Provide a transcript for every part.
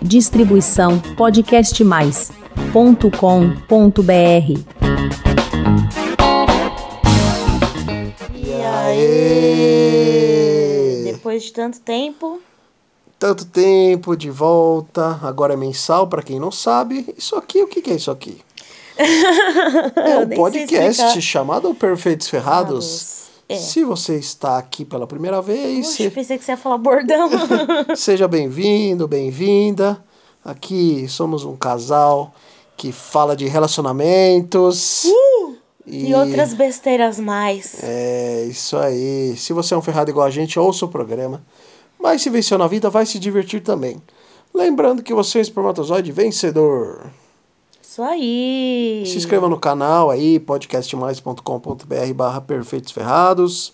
Distribuição podcastmais.com.br. E aí? Depois de tanto tempo. Tanto tempo de volta, agora é mensal, para quem não sabe. Isso aqui, o que, que é isso aqui? É um podcast chamado Perfeitos Ferrados. Ferrados, é. Se você está aqui pela primeira vez, Puxa, se- pensei que você ia falar bordão. seja bem-vindo, bem-vinda. Aqui somos um casal que fala de relacionamentos. Uh! e outras besteiras mais. É, isso aí. Se você é um ferrado igual a gente, ouça o programa. Mas se venceu na vida, vai se divertir também. Lembrando que você é um espermatozoide vencedor. Isso aí. Se inscreva no canal aí, podcastmais.com.br barra Perfeitos Ferrados.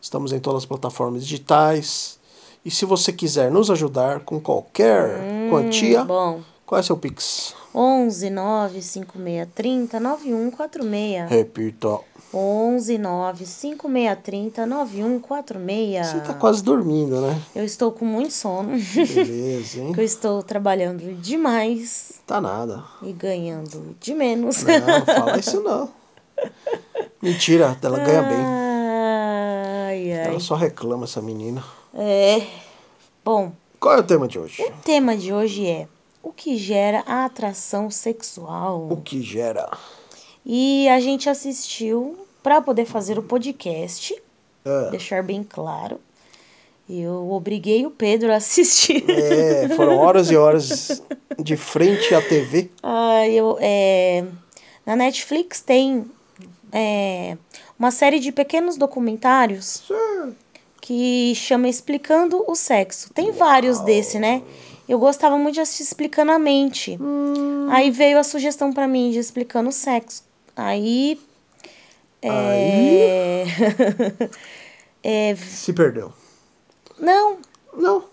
Estamos em todas as plataformas digitais. E se você quiser nos ajudar com qualquer quantia, Hum, Bom. qual é seu Pix? 11 9 5630 9146. Repita. 11 9 5630 9146. Você tá quase dormindo, né? Eu estou com muito sono. Beleza, hein? eu estou trabalhando demais Tá nada. e ganhando de menos. Não, não fala isso não. Mentira, ela ganha bem. Ai, ai. Ela só reclama, essa menina. É. Bom, Qual é o tema de hoje? o tema de hoje é o que gera a atração sexual. O que gera? E a gente assistiu para poder fazer o podcast, É, deixar bem claro. Eu obriguei o Pedro a assistir. é, foram horas e horas de frente à TV. Ah, eu, é, na Netflix tem é, uma série de pequenos documentários que chama Explicando o Sexo. Tem vários desse, né? Eu gostava muito de assistir Explicando a Mente. Aí veio a sugestão pra mim de Explicando o Sexo. Aí. É... é, Se perdeu. Não. Não.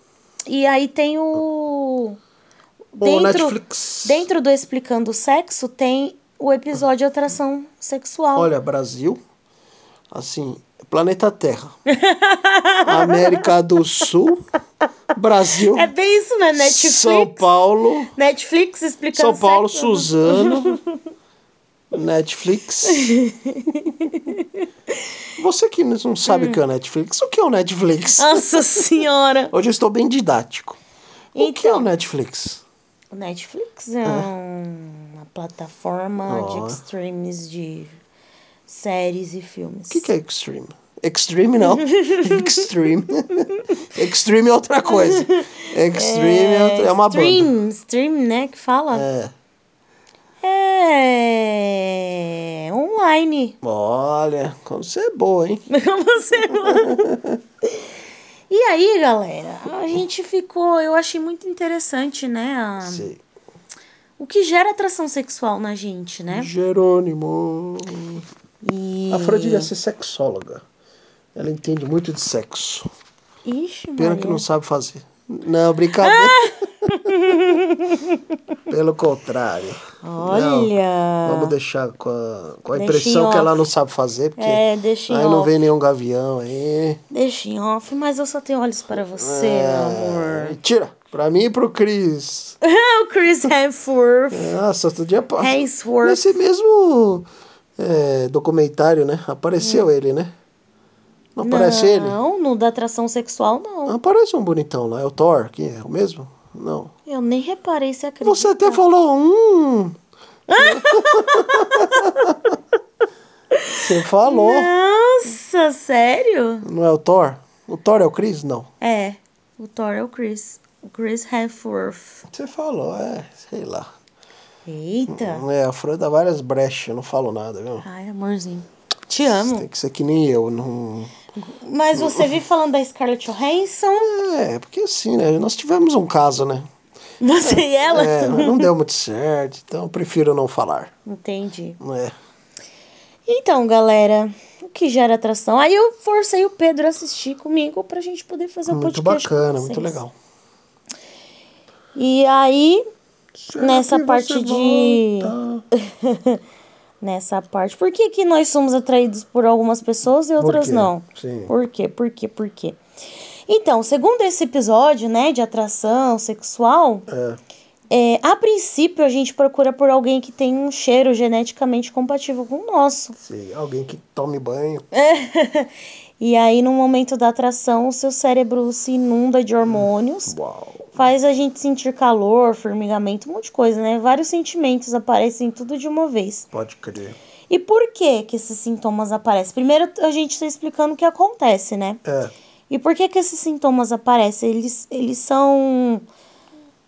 E aí tem o. O Dentro, Netflix. dentro do Explicando o Sexo tem o episódio Atração Sexual. Olha, Brasil, assim, planeta Terra. América do Sul, Brasil, É bem isso, né? Netflix. São Paulo, Netflix explicando São Paulo, sexo. Suzano, Netflix. Você que não sabe o que é o Netflix, o que é o Netflix? Nossa senhora. Hoje eu estou bem didático. O que é o Então. Netflix? O Netflix é uma plataforma Ó. de extremes de séries e filmes. O que, que é Extreme? Extreme não. Extreme. Extreme é outra coisa. Extreme é, é uma banda. Stream, stream, né? Que fala. É. É. Online. Olha, como você é boa, hein? Você... e aí, galera, a gente ficou. Eu achei muito interessante, né? a- Sei. o que gera atração sexual na gente, né? Jerônimo. E. A Freud ia ser sexóloga. Ela entende muito de sexo. Ixi, Pena Maria. que não sabe fazer. Não, brincadeira. Pelo contrário. Olha. Vamos deixar com a, com a impressão que ela não sabe fazer, porque É, deixa aí não off. vem nenhum gavião aí. Deixa em off, mas eu só tenho olhos para você, É. meu amor. Tira, pra mim e pro Cris. o Chris Hemsworth. Nossa, outro dia Hemsworth. Nesse mesmo é, documentário, né? Apareceu ele, né? Não aparece ele? Não, no da atração sexual, não. Aparece um bonitão lá, é o Thor, que é o mesmo? Não. Eu nem reparei se acredita. Você até falou um. Você falou. Nossa, sério? Não é o Thor? O Thor é o Chris? Não. É, o Thor é o Chris. O Chris Hemsworth. Você falou, é, sei lá. Eita. É, a Fran dá várias brechas, eu não falo nada, viu? Ai, amorzinho. Te amo. Tem que ser que nem eu, não. Mas você vive falando da Scarlett Johansson? É, porque assim, né? Nós tivemos um caso, né? Você e ela? É, não deu muito certo, então eu prefiro não falar. Entendi. É? Então, galera, o que gera atração? Aí eu forcei o Pedro a assistir comigo pra gente poder fazer o Muito podcast. com bacana, muito legal. E aí, Será nessa parte de. Nessa parte. Por que, que nós somos atraídos por algumas pessoas e outras não? Sim. Por quê? Por quê? Por quê? Então, segundo esse episódio, né, de atração sexual, É. é, a princípio a gente procura por alguém que tem um cheiro geneticamente compatível com o nosso. Sim, alguém que tome banho. E aí, no momento da atração, o seu cérebro se inunda de hormônios, Uau. faz a gente sentir calor, formigamento, um monte de coisa, né? Vários sentimentos aparecem tudo de uma vez. Pode crer. E por que que esses sintomas aparecem? Primeiro, a gente está explicando o que acontece, né? É. E por que que esses sintomas aparecem? Eles, eles são...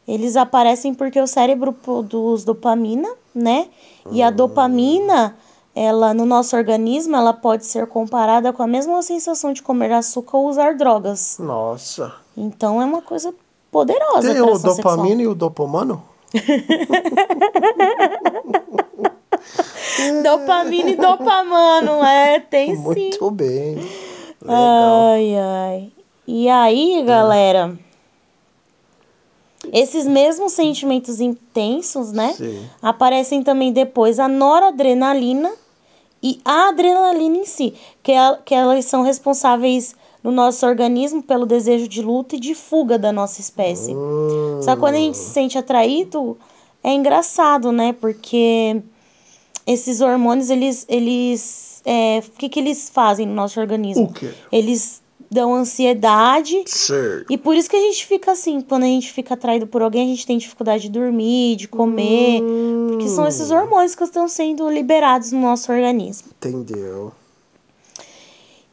Eles aparecem porque o cérebro produz dopamina, né? E a dopamina, ela no nosso organismo, ela pode ser comparada com a mesma sensação de comer açúcar ou usar drogas. Nossa. Então é uma coisa poderosa. Tem o atração sexual. dopamina e o dopamano? Dopamina e dopamano, é, tem sim. Muito bem. Legal. Ai, ai. E aí, galera, esses mesmos sentimentos intensos, né? Sim. Aparecem também depois a noradrenalina e a adrenalina em si, que, é- que elas são responsáveis no nosso organismo pelo desejo de luta e de fuga da nossa espécie. Hum, Só que quando a gente se sente atraído, é engraçado, né? Porque esses hormônios, eles. eles é, o que, que eles fazem no nosso organismo? O quê? Eles dão ansiedade. Certo. E por isso que a gente fica assim, quando a gente fica atraído por alguém, a gente tem dificuldade de dormir, de comer. Porque são esses hormônios que estão sendo liberados no nosso organismo. Entendeu.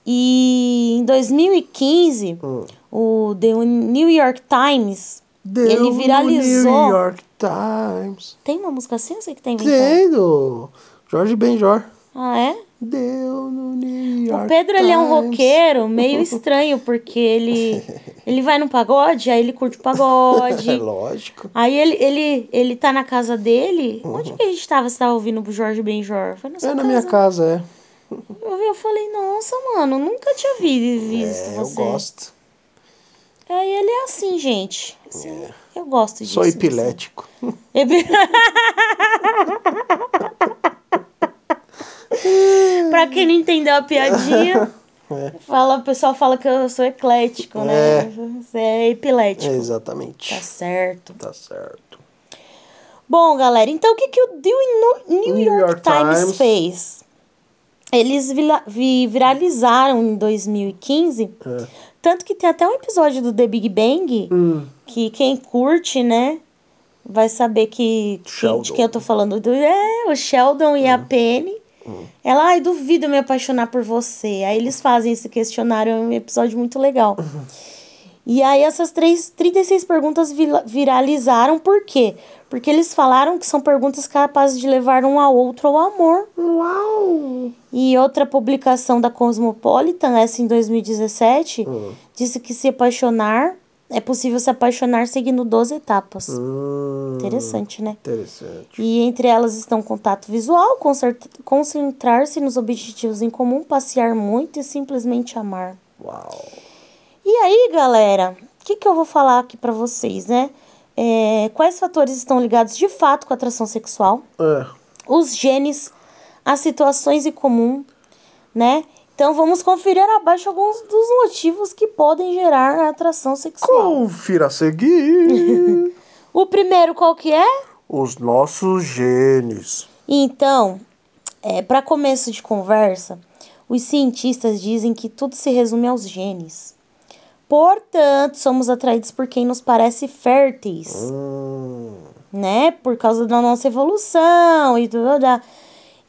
E em 2015, Hum. o The New York Times, Deu ele viralizou. New York Times. Tem uma música assim? Eu sei que tem. Tem do Jorge Benjor. Ah, é? Deu no New York O Pedro, ele é um roqueiro meio estranho, porque ele, ele vai no pagode, aí ele curte o É pagode. lógico. Aí ele, ele, ele tá na casa dele. Onde que a gente tava? Você tava ouvindo o Jorge Benjor? Foi na sua É na casa. minha casa, é. Eu, eu falei, nossa, mano, nunca tinha vi- visto É, eu você. gosto. Aí ele é assim, gente. Assim, Eu gosto disso. Sou disso. epilético. Epi- pra quem não entendeu a piadinha, fala, o pessoal fala que eu sou eclético, né? É. Você é epilético. Exatamente. Tá certo. Tá certo. Bom, galera, então o que, que o New, New New York, York Times, Times. fez? Eles vi- viralizaram em 2015, É. tanto que tem até um episódio do The Big Bang, Hum. que quem curte, né, vai saber que, que de quem eu tô falando. Do, é, o Sheldon e a Penny. Ela, ai, duvido me apaixonar por você. Aí eles fazem esse questionário, é um episódio muito legal. E aí essas três, 36 perguntas viralizaram, por quê? Porque eles falaram que são perguntas capazes de levar um ao outro ao amor. Uau! E outra publicação da Cosmopolitan, essa em 2017, disse que se apaixonar, é possível se apaixonar seguindo 12 etapas. Hum, Interessante, né? Interessante. E entre elas estão contato visual, concentrar-se nos objetivos em comum, passear muito e simplesmente amar. Uau. E aí, galera, o que, que eu vou falar aqui pra vocês, né? É, quais fatores estão ligados de fato com a atração sexual? É. Os genes, as situações em comum, né? Então vamos conferir abaixo alguns dos motivos que podem gerar atração sexual. Confira a seguir O primeiro qual que é? os nossos genes. Então, é, para começo de conversa, os cientistas dizem que tudo se resume aos genes. Portanto, somos atraídos por quem nos parece férteis, Hum, né? Por causa da nossa evolução e tudo.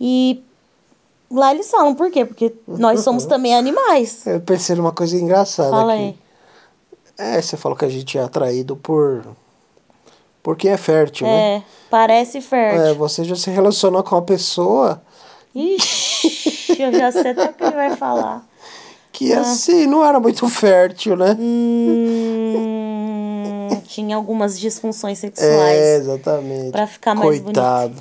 E lá eles falam por quê? Porque nós somos também animais. eu pensei numa coisa engraçada Fala aqui. aí. É, você falou que a gente é atraído por. por quem é fértil, né? É, parece É, fértil. você já se relacionou com uma pessoa Ixi, eu já sei até o que ele vai falar. que assim não era muito fértil, né? Hum, tinha algumas disfunções É, sexuais. exatamente. Pra ficar mais Coitado.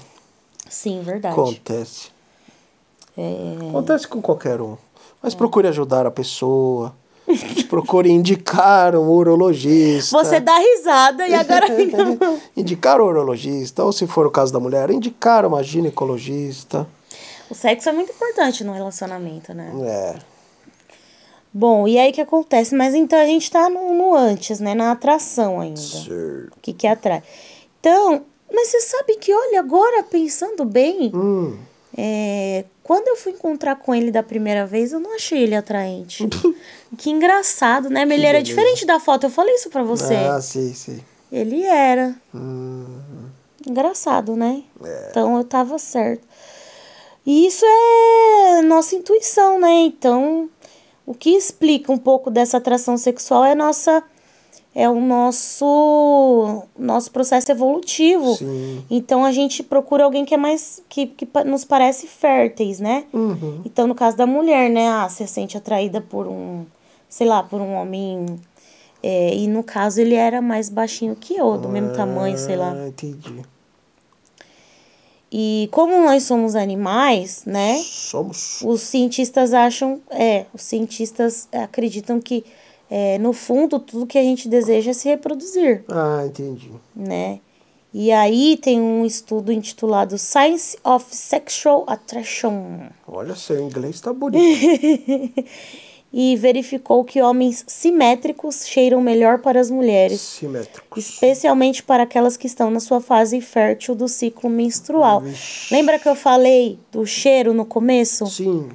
Sim, verdade. Acontece. É. Acontece com qualquer um. Mas procure ajudar a pessoa. procure indicar um urologista. Você dá risada e agora. indicar um urologista. Ou se for o caso da mulher, indicar uma ginecologista. o sexo é muito importante no relacionamento, né? É. Bom, e aí o que acontece? Mas então a gente tá no, no antes, né? Na atração ainda. Certo. O que que atrai. Então, mas você sabe que, olha, agora pensando bem, Hum. É, quando eu fui encontrar com ele da primeira vez, eu não achei ele atraente. que engraçado, né? Mas ele era diferente da foto, eu falei isso pra você. Ah, sei, sei. Ele era. Hum. Engraçado, né? É. Então eu tava certo. E isso é nossa intuição, né? Então, o que explica um pouco dessa atração sexual é nossa é o nosso nosso processo evolutivo. Sim. Então a gente procura alguém que é mais que, que nos parece férteis, né? Uhum. Então no caso da mulher, né, ah, se sente atraída por um, sei lá, por um homem é, e no caso ele era mais baixinho que eu, do mesmo tamanho, sei lá. Ah, entendi. E como nós somos animais, né? Somos. Os cientistas acham, é, os cientistas acreditam que é, no fundo tudo que a gente deseja é se reproduzir, Ah, entendi. né? E aí tem um estudo intitulado Science of Sexual Attraction Olha, seu inglês tá bonito. e verificou que homens simétricos cheiram melhor para as mulheres, Simétricos. especialmente para aquelas que estão na sua fase fértil do ciclo menstrual. Vixe. Lembra que eu falei do cheiro no começo? Sim.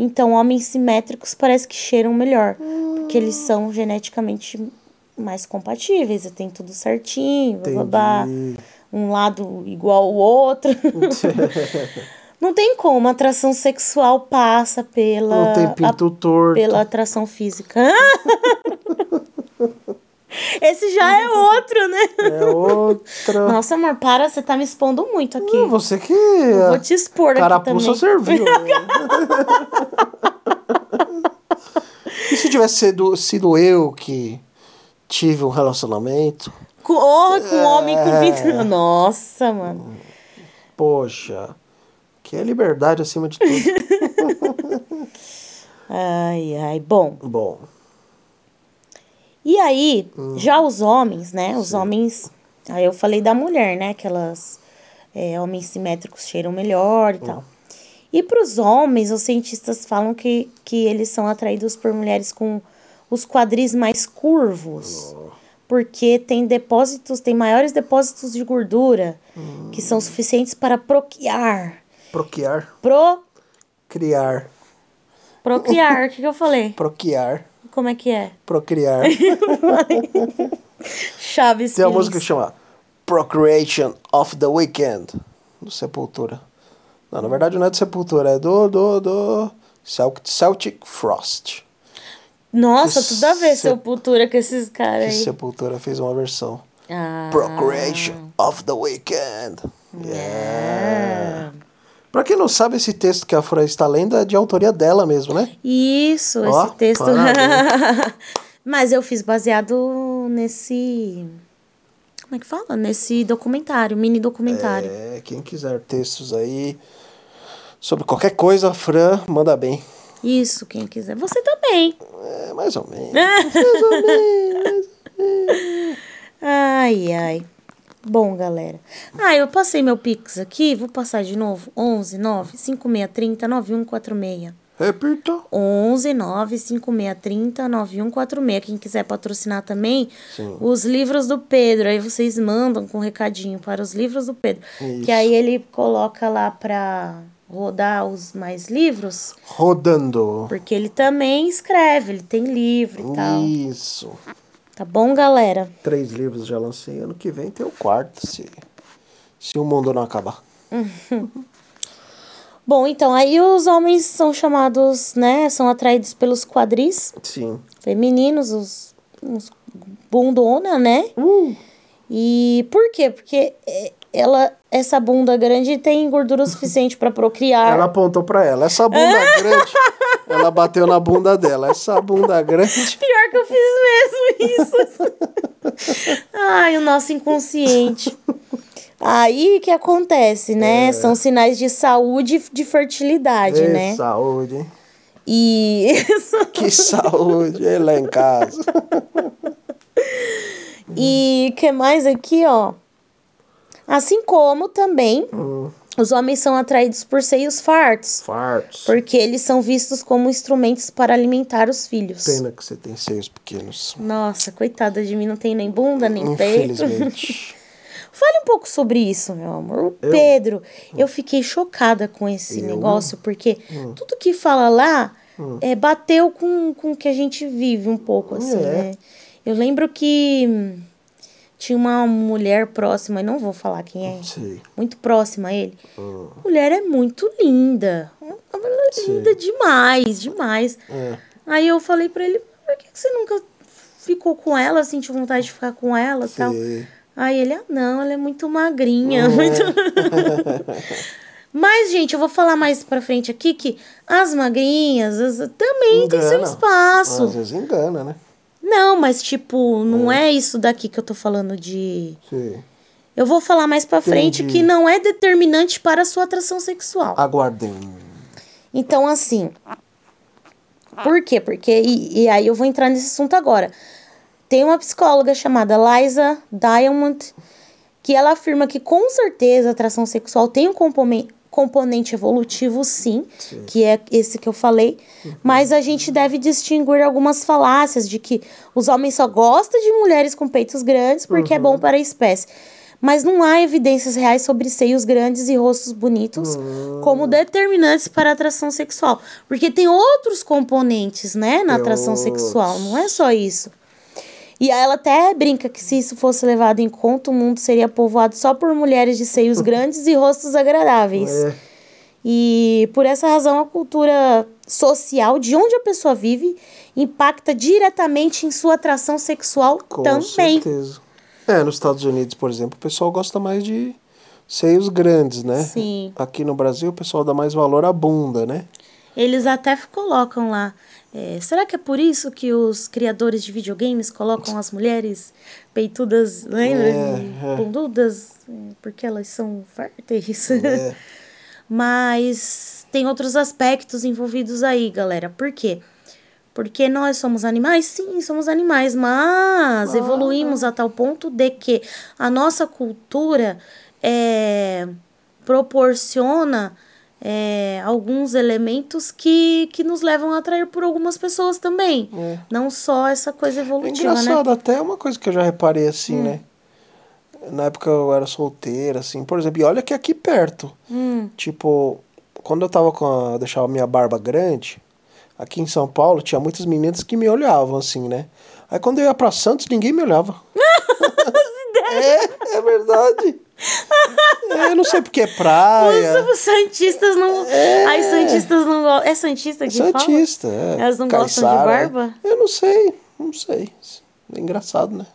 Então, homens simétricos parece que cheiram melhor, porque eles são geneticamente mais compatíveis, e tem tudo certinho, babá, Entendi. um lado igual ao outro. Não tem como, a atração sexual passa pela, Não tem pinto torto. pela atração física. Esse já é outro, né? É outra. Nossa, amor, para, você tá me expondo muito aqui. Ah, você que. Eu vou te expor aqui Carapuça também. serviu. e se tivesse sido, sido eu que tive um relacionamento? Com, oh, com homem com É. 20 Nossa, mano. Poxa, que é liberdade acima de tudo. Ai, ai. Bom, Bom, e aí, Hum. já os homens, né? Os homens. Aí eu falei da mulher, né? Que elas. é, homens simétricos cheiram melhor e Hum. tal. E para os homens, os cientistas falam que, que eles são atraídos por mulheres com os quadris mais curvos. Porque tem depósitos, tem maiores depósitos de gordura que Hum. são suficientes para procriar. procriar, Pro, criar, procriar, o que, que eu falei? procriar, Como é que é? procriar. Chaves Tem uma música que chama Procreation of the Weekend, do Sepultura. Não, na verdade não é do Sepultura, é do, do, do Cel- Celtic Frost. Nossa, Que tudo a ver se- Sepultura com esses caras Que aí. Sepultura fez uma versão. Ah, Procreation of the Weekend. Yeah. ah. Pra quem não sabe, esse texto que a Fran está lendo é de autoria dela mesmo, né? Isso, Ó, esse texto. parabéns. Mas eu fiz baseado nesse. Como é que fala? Nesse documentário, mini documentário. É, quem quiser textos aí sobre qualquer coisa, a Fran manda bem. Isso, quem quiser. Você também. É, mais ou menos. mais ou menos. Ai, ai. Bom, galera. Ah, eu passei meu Pix aqui, vou passar de novo. 11 9 5630 9146. Repita. 11 9 5630 9146. Quem quiser patrocinar também, Sim. os livros do Pedro. Aí vocês mandam com um recadinho para os livros do Pedro. Isso. Que aí ele coloca lá pra rodar os mais livros. Rodando. Porque ele também escreve, ele tem livro e tal. Isso. Tá bom, galera? Três livros já lancei. Ano que vem tem o quarto, se, se o mundo não acabar. Bom, então, aí os homens são chamados, né? São atraídos pelos quadris Sim. femininos, os, os bundona, né? Uh, E por quê? Porque é, ela, essa bunda grande tem gordura suficiente para procriar. ela apontou pra ela. Essa bunda grande, ela bateu na bunda dela. Essa bunda grande. Pior que eu fiz mesmo isso. Ai, o nosso inconsciente. Aí que acontece, né? São sinais de saúde e de fertilidade, Ê, né? Saúde? E Que saúde, ele lá em casa. e que mais aqui, ó? Assim como também Hum, Os homens são atraídos por seios fartos, Fartos. porque eles são vistos como instrumentos para alimentar os filhos. Pena que você tem seios pequenos. Nossa, coitada de mim, não tem nem bunda, nem peito. Fale um pouco sobre isso, meu amor. O Eu? Pedro, eu fiquei chocada com esse Eu? Hum. negócio, porque tudo que fala lá é, bateu com, com o que a gente vive um pouco, assim, É. né? Eu lembro que hum, tinha uma mulher próxima, e não vou falar quem é, Sei. muito próxima a ele. Hum. A mulher é muito linda. Uma mulher Sim. linda demais, demais. É. Aí eu falei pra ele, por que, você nunca ficou com ela, sentiu vontade de ficar com ela e tal? Aí ele, ah, não, ela é muito magrinha. É. Muito... Mas, gente, eu vou falar mais pra frente aqui que as magrinhas as- também tem seu Engana. espaço. Às vezes engana, né? Não, mas, tipo, não é isso daqui que eu tô falando de. Sei. Eu vou falar mais pra frente Entendi. que não é determinante para a sua atração sexual. Aguardem. Então, assim. Por quê? Porque. E, e aí eu vou entrar nesse assunto agora. Tem uma psicóloga chamada Liza Diamond que ela afirma que com certeza a atração sexual tem um componente, componente evolutivo, sim, Sim. que é esse que eu falei, mas a gente deve distinguir algumas falácias de que os homens só gostam de mulheres com peitos grandes porque é bom para a espécie. Mas não há evidências reais sobre seios grandes e rostos bonitos como determinantes para a atração sexual. Porque tem outros componentes, né, na Tem atração outros. sexual, não é só isso. E ela até brinca que se isso fosse levado em conta, o mundo seria povoado só por mulheres de seios grandes e rostos agradáveis. É. E por essa razão a cultura social de onde a pessoa vive impacta diretamente em sua atração sexual Com também. certeza. É, nos Estados Unidos, por exemplo, o pessoal gosta mais de seios grandes, né? Sim. Aqui no Brasil, o pessoal dá mais valor à bunda, né? Eles até colocam lá. É, será que é por isso que os criadores de videogames colocam as mulheres peitudas, lembra? É. Bundudas, é, porque elas são férteis. É. Mas tem outros aspectos envolvidos aí, galera. Por quê? Porque nós somos animais? Sim, somos animais, mas Ah. evoluímos a tal ponto de que a nossa cultura é, proporciona é, alguns elementos que, que nos levam a atrair por algumas pessoas também. É. Não só essa coisa É evolutiva, né? engraçado, até uma coisa que eu já reparei assim, Hum. né? Na época eu era solteira, assim, por exemplo, e olha que aqui perto. Hum, Tipo, quando eu tava com a. eu deixava minha barba grande, aqui em São Paulo tinha muitas meninas que me olhavam, assim, né? Aí quando eu ia pra Santos, ninguém me olhava. é, é verdade. É, eu não sei porque é praia. Os, os santistas não. As santistas não gostam. É santista que fala? Santista, é. Elas não gostam de é. barba? Eu não sei, não sei. É engraçado, né?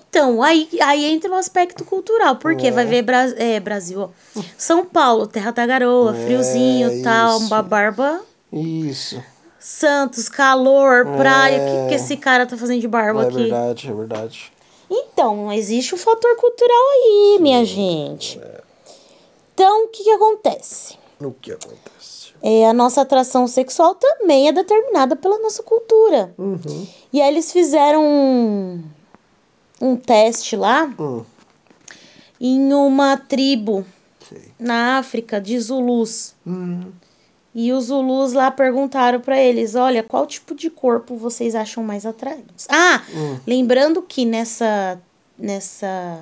Então, aí, aí entra o aspecto cultural. Porque É. vai ver Bra é, Brasil, ó. São Paulo, terra da garoa, É, friozinho tal, uma barba. Isso. Santos, calor, praia. O É. que, que esse cara tá fazendo de barba É aqui? verdade, é verdade. Então, existe o fator cultural aí, minha gente. Então, o que, que acontece? O que acontece? É, a nossa atração sexual também é determinada pela nossa cultura. Uhum. E aí eles fizeram um, um teste lá Hum, em uma tribo sei. na África de Zulus. Hum, E os Zulus lá perguntaram pra eles: olha, qual tipo de corpo vocês acham mais atraentes? Ah, Hum. lembrando que nessa, nessa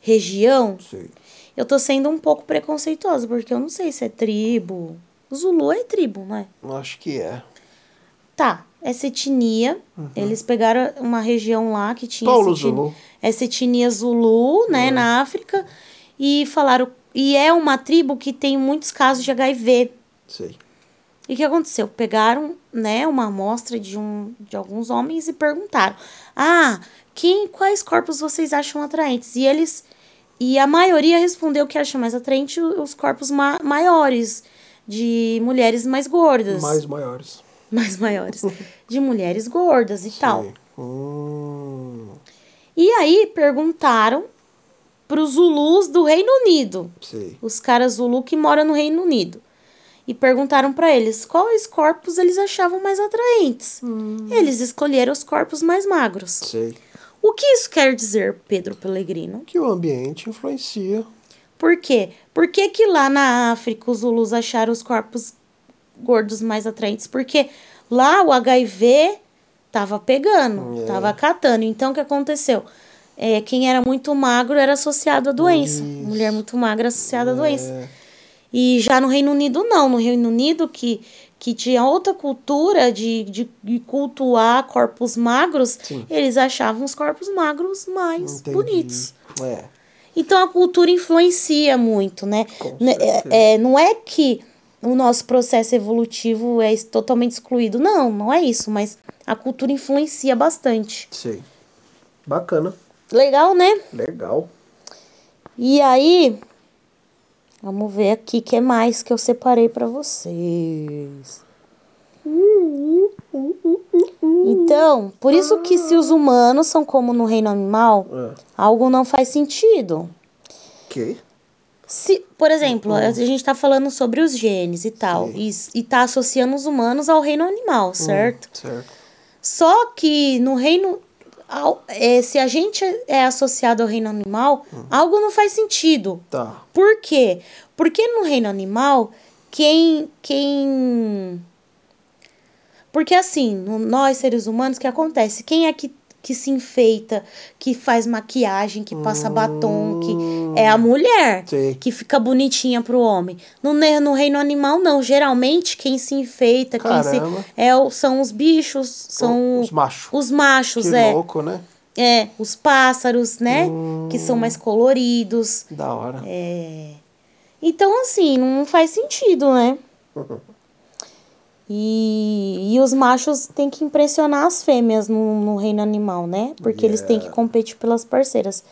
região, sei. eu tô sendo um pouco preconceituosa, porque eu não sei se é tribo. Zulu é tribo, não é? Acho que é. Tá, essa etnia, eles pegaram uma região lá que tinha Paulo essa, etni- Zulu. essa etnia Zulu, né, na África, e falaram, e é uma tribo que tem muitos casos de HIV. Sei. E o que aconteceu? Pegaram, né, uma amostra de, um, de alguns homens e perguntaram: "Ah, quem quais corpos vocês acham atraentes?" E eles e a maioria respondeu que acha mais atraente os corpos ma maiores de mulheres mais gordas, Mais maiores. mais maiores, de mulheres gordas e tal. Sei. Hum, E aí perguntaram para os Zulus do Reino Unido, sei. os caras Zulu que moram no Reino Unido. E perguntaram para eles quais corpos eles achavam mais atraentes. Eles escolheram os corpos mais magros. Sei. O que isso quer dizer, Pedro Pellegrino? Que o ambiente influencia. Por quê? Por que, que lá na África os Zulus acharam os corpos gordos mais atraentes? Porque lá o HIV tava pegando, É. tava catando. Então o que aconteceu? É, quem era muito magro era associado à doença. Isso. Mulher muito magra associada à doença. E já no Reino Unido, não. No Reino Unido, que, que tinha outra cultura de, de, de cultuar corpos magros, Sim. eles achavam os corpos magros mais entendi. bonitos. É. Então a cultura influencia muito, né? É, é, não é que o nosso processo evolutivo é totalmente excluído. Não, não é isso, mas a cultura influencia bastante. Sei. Bacana. Legal, né? Legal. E aí, vamos ver aqui o que mais que eu separei pra vocês. Então, por isso que se os humanos são como no reino animal, É. algo não faz sentido. Ok. Se, por exemplo, a gente tá falando sobre os genes e tal, Sim. e, e tá associando os humanos ao reino animal, certo? Certo. Só que no reino. Ao- é, se a gente é associado ao reino animal, algo não faz sentido. Tá. Por quê? Porque no reino animal, quem. quem... Porque assim, no- nós seres humanos, o que acontece? Quem é que, que se enfeita, que faz maquiagem, que passa batom, que é a mulher Sei. que fica bonitinha pro homem. No, no reino animal, não. Geralmente, quem se enfeita, quem se. Caramba. É, são os bichos, são Os machos. os machos, Que é. louco, né? É, os pássaros, né? Que Hum. são mais coloridos. Da hora. É. Então, assim, não faz sentido, né? E, e os machos têm que impressionar as fêmeas no, no reino animal, né? Porque eles têm que competir pelas parceiras.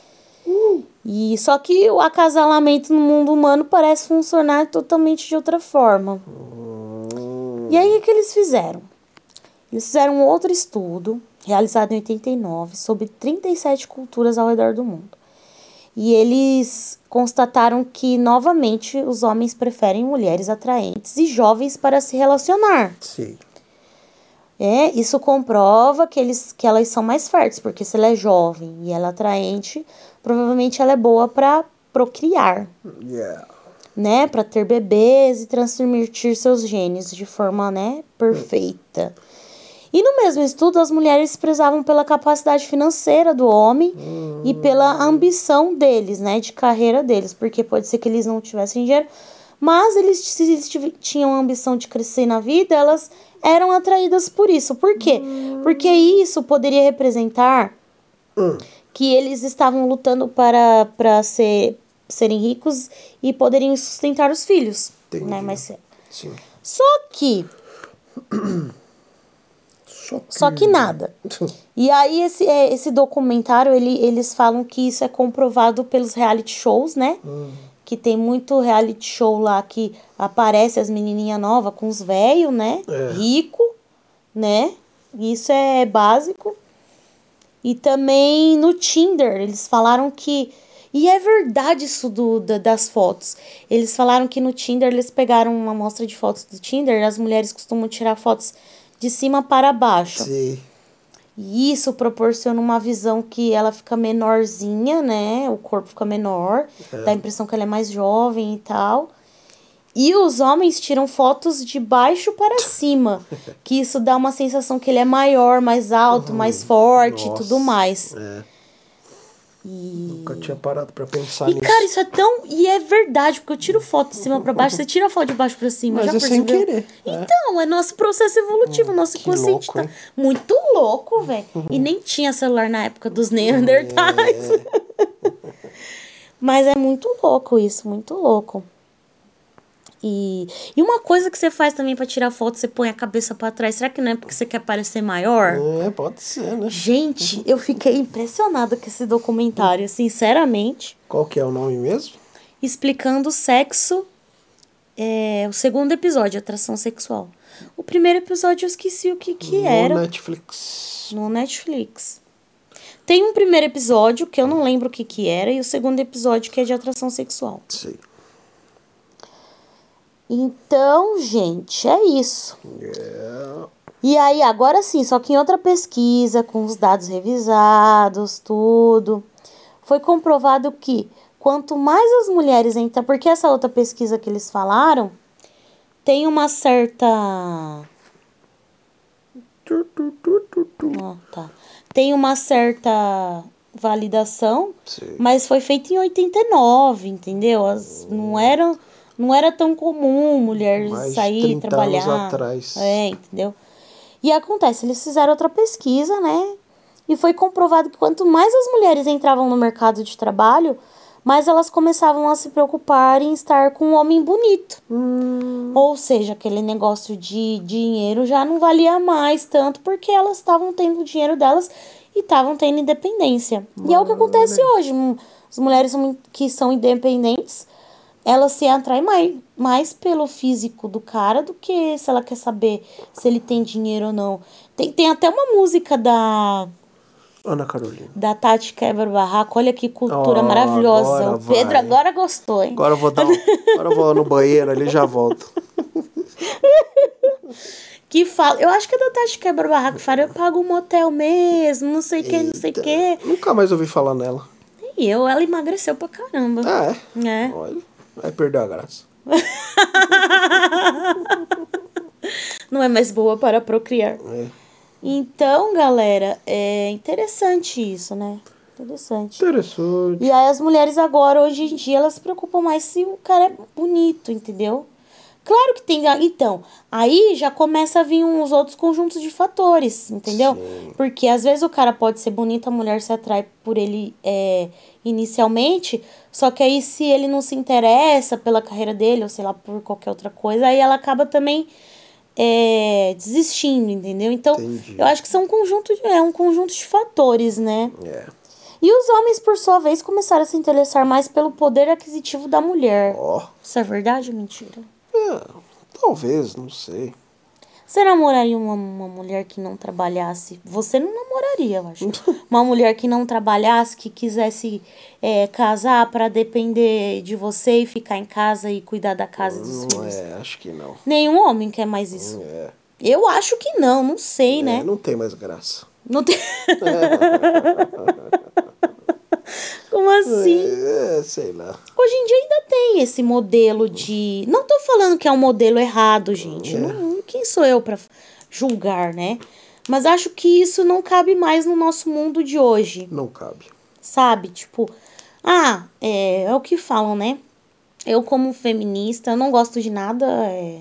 E só que o acasalamento no mundo humano parece funcionar totalmente de outra forma. E aí, o que eles fizeram? Eles fizeram um outro estudo, realizado em 89, sobre 37 culturas ao redor do mundo. E eles constataram que, novamente, os homens preferem mulheres atraentes e jovens para se relacionar. Sei. É, isso comprova que, eles, que elas são mais férteis, porque se ela é jovem e ela é atraente, provavelmente ela é boa para procriar, Yeah. né? Para ter bebês e transmitir seus genes de forma, né, perfeita. E no mesmo estudo, as mulheres prezavam pela capacidade financeira do homem e pela ambição deles, né, de carreira deles, porque pode ser que eles não tivessem dinheiro, mas eles, se eles tinham a ambição de crescer na vida, elas eram atraídas por isso. Por quê? Porque isso poderia representar Hum. Que eles estavam lutando para, para ser, serem ricos e poderiam sustentar os filhos, Entendi. né, mas Sim. só que Só que... só que nada. E aí esse, é, esse documentário, ele, eles falam que isso é comprovado pelos reality shows, né? Que tem muito reality show lá que aparece as menininhas novas com os velhos, né? É. Rico, né? Isso é básico. E também no Tinder, eles falaram que. E é verdade isso do, da- das fotos. Eles falaram que no Tinder eles pegaram uma amostra de fotos do Tinder. As mulheres costumam tirar fotos de cima para baixo. Sei. E isso proporciona uma visão que ela fica menorzinha, né? O corpo fica menor, dá a impressão que ela é mais jovem e tal. E os homens tiram fotos de baixo para cima, que isso dá uma sensação que ele é maior, mais alto, mais forte e tudo mais. É. E Nunca tinha parado pra pensar e, nisso. cara, isso é tão. E é verdade, porque eu tiro foto de cima pra baixo, você tira a foto de baixo pra cima. Mas já é sem percebeu? querer. É. Então, é nosso processo evolutivo, nosso que inconsciente tá hein? Uhum. muito louco, velho. E nem tinha celular na época dos Neandertais. É. Mas é muito louco isso, muito louco. E, e uma coisa que você faz também pra tirar foto, você põe a cabeça pra trás. Será que não é porque você quer parecer maior? É, pode ser, né? Gente, eu fiquei impressionada com esse documentário, sinceramente. Qual que é o nome mesmo? explicando o sexo. É, o segundo episódio, atração sexual. O primeiro episódio eu esqueci o que que No era Netflix. no Netflix. Tem um primeiro episódio que eu não lembro o que que era e o segundo episódio que é de atração sexual. Sei. Então, gente, é isso. É. E aí, agora sim, só que em outra pesquisa, com os dados revisados, tudo, foi comprovado que quanto mais as mulheres entram, porque essa outra pesquisa que eles falaram tem uma certa. Ó, tá. Tem uma certa validação, Sim. mas foi feita em 89, entendeu? As, não, era, não era tão comum mulher Mais sair 30 trabalhar. anos atrás. É, entendeu? E acontece, eles fizeram outra pesquisa, né? E foi comprovado que quanto mais as mulheres entravam no mercado de trabalho, mais elas começavam a se preocupar em estar com um homem bonito. Hum, Ou seja, aquele negócio de dinheiro já não valia mais tanto porque elas estavam tendo o dinheiro delas e estavam tendo independência. E é o que acontece hoje. Hum, As mulheres que são independentes, elas se atraem mais, mais pelo físico do cara do que se ela quer saber se ele tem dinheiro ou não. Tem, tem até uma música da, Ana Carolina. da Tati Quebra Barraco. Olha que cultura Oh, maravilhosa. agora o Pedro vai. agora gostou, hein? Agora eu vou dar um, Agora vou no banheiro ali e já volto. que fala. Eu acho que é da Tati Quebra Barraco fala, eu pago um motel mesmo, não sei o que, não sei o que. Nunca mais ouvi falar nela. E eu, ela emagreceu pra caramba. Ah, é? É. Olha. Aí perdeu a graça. Não é mais boa para procriar. É. Então, galera, é interessante isso, né? Interessante. Interessante. E aí as mulheres agora, hoje em dia, elas se preocupam mais se o cara é bonito, entendeu? Claro que tem. Então, aí já começa a vir uns outros conjuntos de fatores, entendeu? Sim. Porque às vezes o cara pode ser bonito, a mulher se atrai por ele é, inicialmente, só que aí se ele não se interessa pela carreira dele, ou sei lá, por qualquer outra coisa, aí ela acaba também é, desistindo, entendeu? Então, Entendi. eu acho que são um conjunto, de- é um conjunto de fatores, né? É. E os homens, por sua vez, começaram a se interessar mais pelo poder aquisitivo da mulher. Ó. Isso é verdade ou mentira? É, talvez, não sei. Você namoraria uma, uma mulher que não trabalhasse? Você não namoraria, eu acho. Uma mulher que não trabalhasse, que quisesse é, casar para depender de você e ficar em casa e cuidar da casa e dos Não filhos. é, acho que não. Nenhum homem quer mais isso. É. Eu acho que não, não sei, É, né? não tem mais graça. Não tem. Como assim? É, sei lá. Hoje em dia ainda tem esse modelo de. Não tô falando que é um modelo errado, gente. É. Não, quem sou eu pra julgar, né? Mas acho que isso não cabe mais no nosso mundo de hoje, Não cabe. sabe? Tipo, ah, é, é o que falam, né? Eu, como feminista, não gosto de nada. é,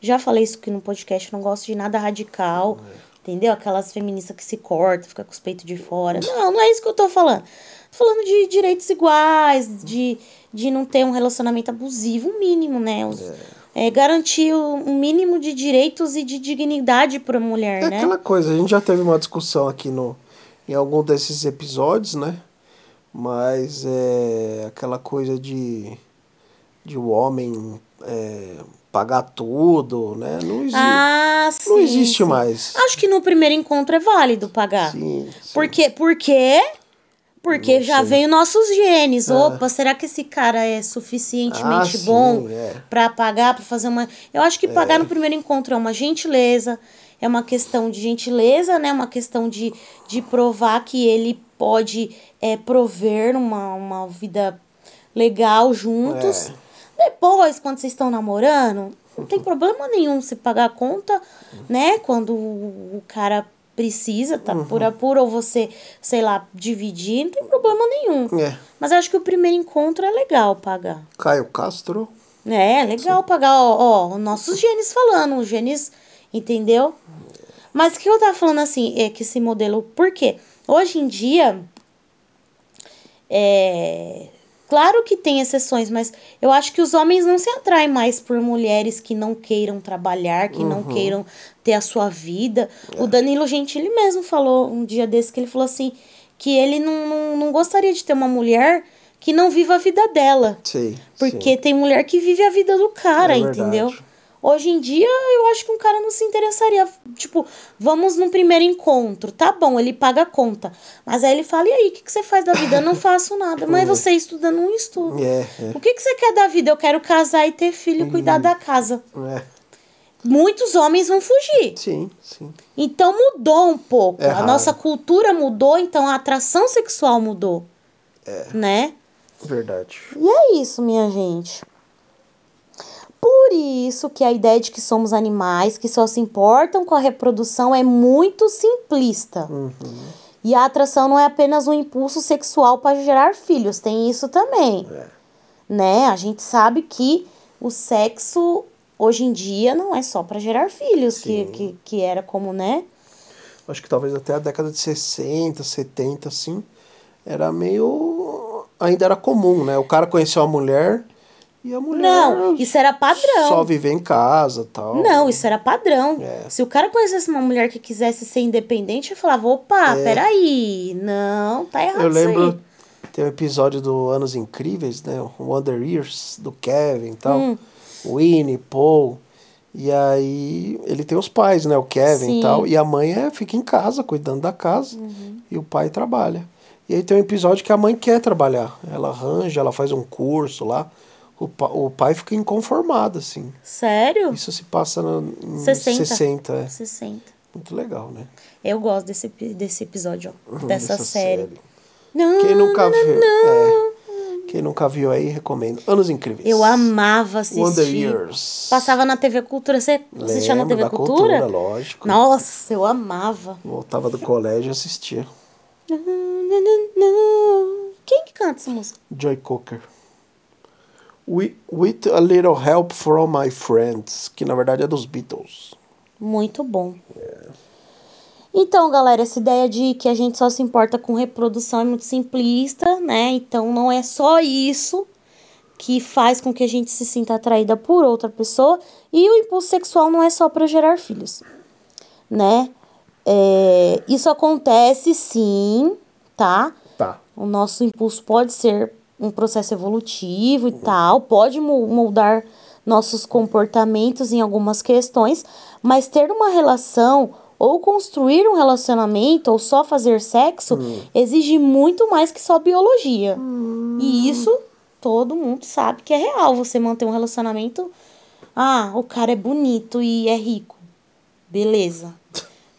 Já falei isso aqui no podcast, não gosto de nada radical. Entendeu? Aquelas feministas que se cortam, fica com os peitos de fora. Não, não é isso que eu tô falando. Tô falando de direitos iguais, de, de não ter um relacionamento abusivo, o mínimo, né? Os- é, garantir o- um mínimo de direitos e de dignidade pra mulher, É né? aquela coisa, a gente já teve uma discussão aqui no, em algum desses episódios, né? Mas é aquela coisa de, de o homem é, pagar tudo, né? Não, exi Ah, sim. não existe sim. mais. Acho que no primeiro encontro é válido pagar. Sim, sim. Por quê? Por quê? Porque Não já sei. veio nossos genes. É. Opa, será que esse cara é suficientemente Ah, bom é. pra pagar, pra fazer uma. Eu acho que pagar no primeiro encontro é uma gentileza, é uma questão de gentileza, né? Uma questão de, de provar que ele pode é, prover uma, uma vida legal juntos. É. Depois, quando vocês estão namorando, não tem problema nenhum se pagar a conta, né? Quando o cara precisa, tá Uhum. por ou você, sei lá, dividir, não tem problema nenhum. É. Mas acho que o primeiro encontro é legal pagar. Caio Castro. É, é legal pagar, ó, ó, os nossos genes falando, os genes, entendeu? Mas o que eu tava falando assim, é que esse modelo, por quê? Hoje em dia, é, claro que tem exceções, mas eu acho que os homens não se atraem mais por mulheres que não queiram trabalhar, que não queiram ter a sua vida. O Danilo Gentili mesmo falou um dia desse que ele falou assim, que ele não, não, não gostaria de ter uma mulher que não viva a vida dela. Sei. Porque sim. tem mulher que vive a vida do cara, É verdade. Hoje em dia, eu acho que um cara não se interessaria. Tipo, vamos num primeiro encontro. Tá bom, ele paga a conta. Mas aí ele fala: e aí, o que, que você faz da vida? Eu não faço nada. Mas você estuda, não estuda. É, é, O que, que você quer da vida? Eu quero casar e ter filho e cuidar da casa. é. Muitos homens vão fugir. Sim, sim. Então mudou um pouco. É a nossa cultura mudou, então a atração sexual mudou. É. Né? Verdade. E é isso, minha gente. Por isso que a ideia de que somos animais que só se importam com a reprodução é muito simplista. E a atração não é apenas um impulso sexual para gerar filhos, tem isso também. É. Né? A gente sabe que o sexo hoje em dia não é só para gerar filhos, que, que, que era como, né? Acho que talvez até a década de 60, 70, assim, era meio. Ainda era comum, né? O cara conheceu a mulher e a mulher. Não, isso era padrão. Só viver em casa tal. Não, isso era padrão. É. Se o cara conhecesse uma mulher que quisesse ser independente, eu falava, opa, É. peraí, não, tá errado Eu isso aí. lembro. Tem um episódio do Anos Incríveis, né? O Wonder Years, do Kevin e tal. Hum. Winnie, Paul. E aí ele tem os pais, né? O Kevin Sim. e tal. E a mãe é, fica em casa, cuidando da casa. Uhum. E o pai trabalha. E aí tem um episódio que a mãe quer trabalhar. Ela arranja, ela faz um curso lá. O, pa, o pai fica inconformado, assim. Sério? Isso se passa no, em 60. 60. é. 60. Muito legal, né? Eu gosto desse, desse episódio, ó, dessa Dessa série. Não, Quem nunca não, viu. não. é, quem nunca viu aí, recomendo. Anos Incríveis. Eu amava assistir. Wonder Years. Passava na TV Cultura. Você assistia na TV da Cultura? cultura, lógico. Nossa, eu amava. Voltava do colégio e assistia. Quem que canta essa música? Joy Cocker. With, with a little help from my friends, que na verdade é dos Beatles. Muito bom. Então, galera, essa ideia de que a gente só se importa com reprodução é muito simplista, né? Então, não é só isso que faz com que a gente se sinta atraída por outra pessoa. E o impulso sexual não é só para gerar filhos, né? É, isso acontece sim, tá? Tá. O nosso impulso pode ser um processo evolutivo e tal, pode mo- moldar nossos comportamentos em algumas questões, mas ter uma relação ou construir um relacionamento ou só fazer sexo exige muito mais que só biologia. E isso todo mundo sabe que é real. Você manter um relacionamento. Ah, o cara é bonito e é rico. Beleza.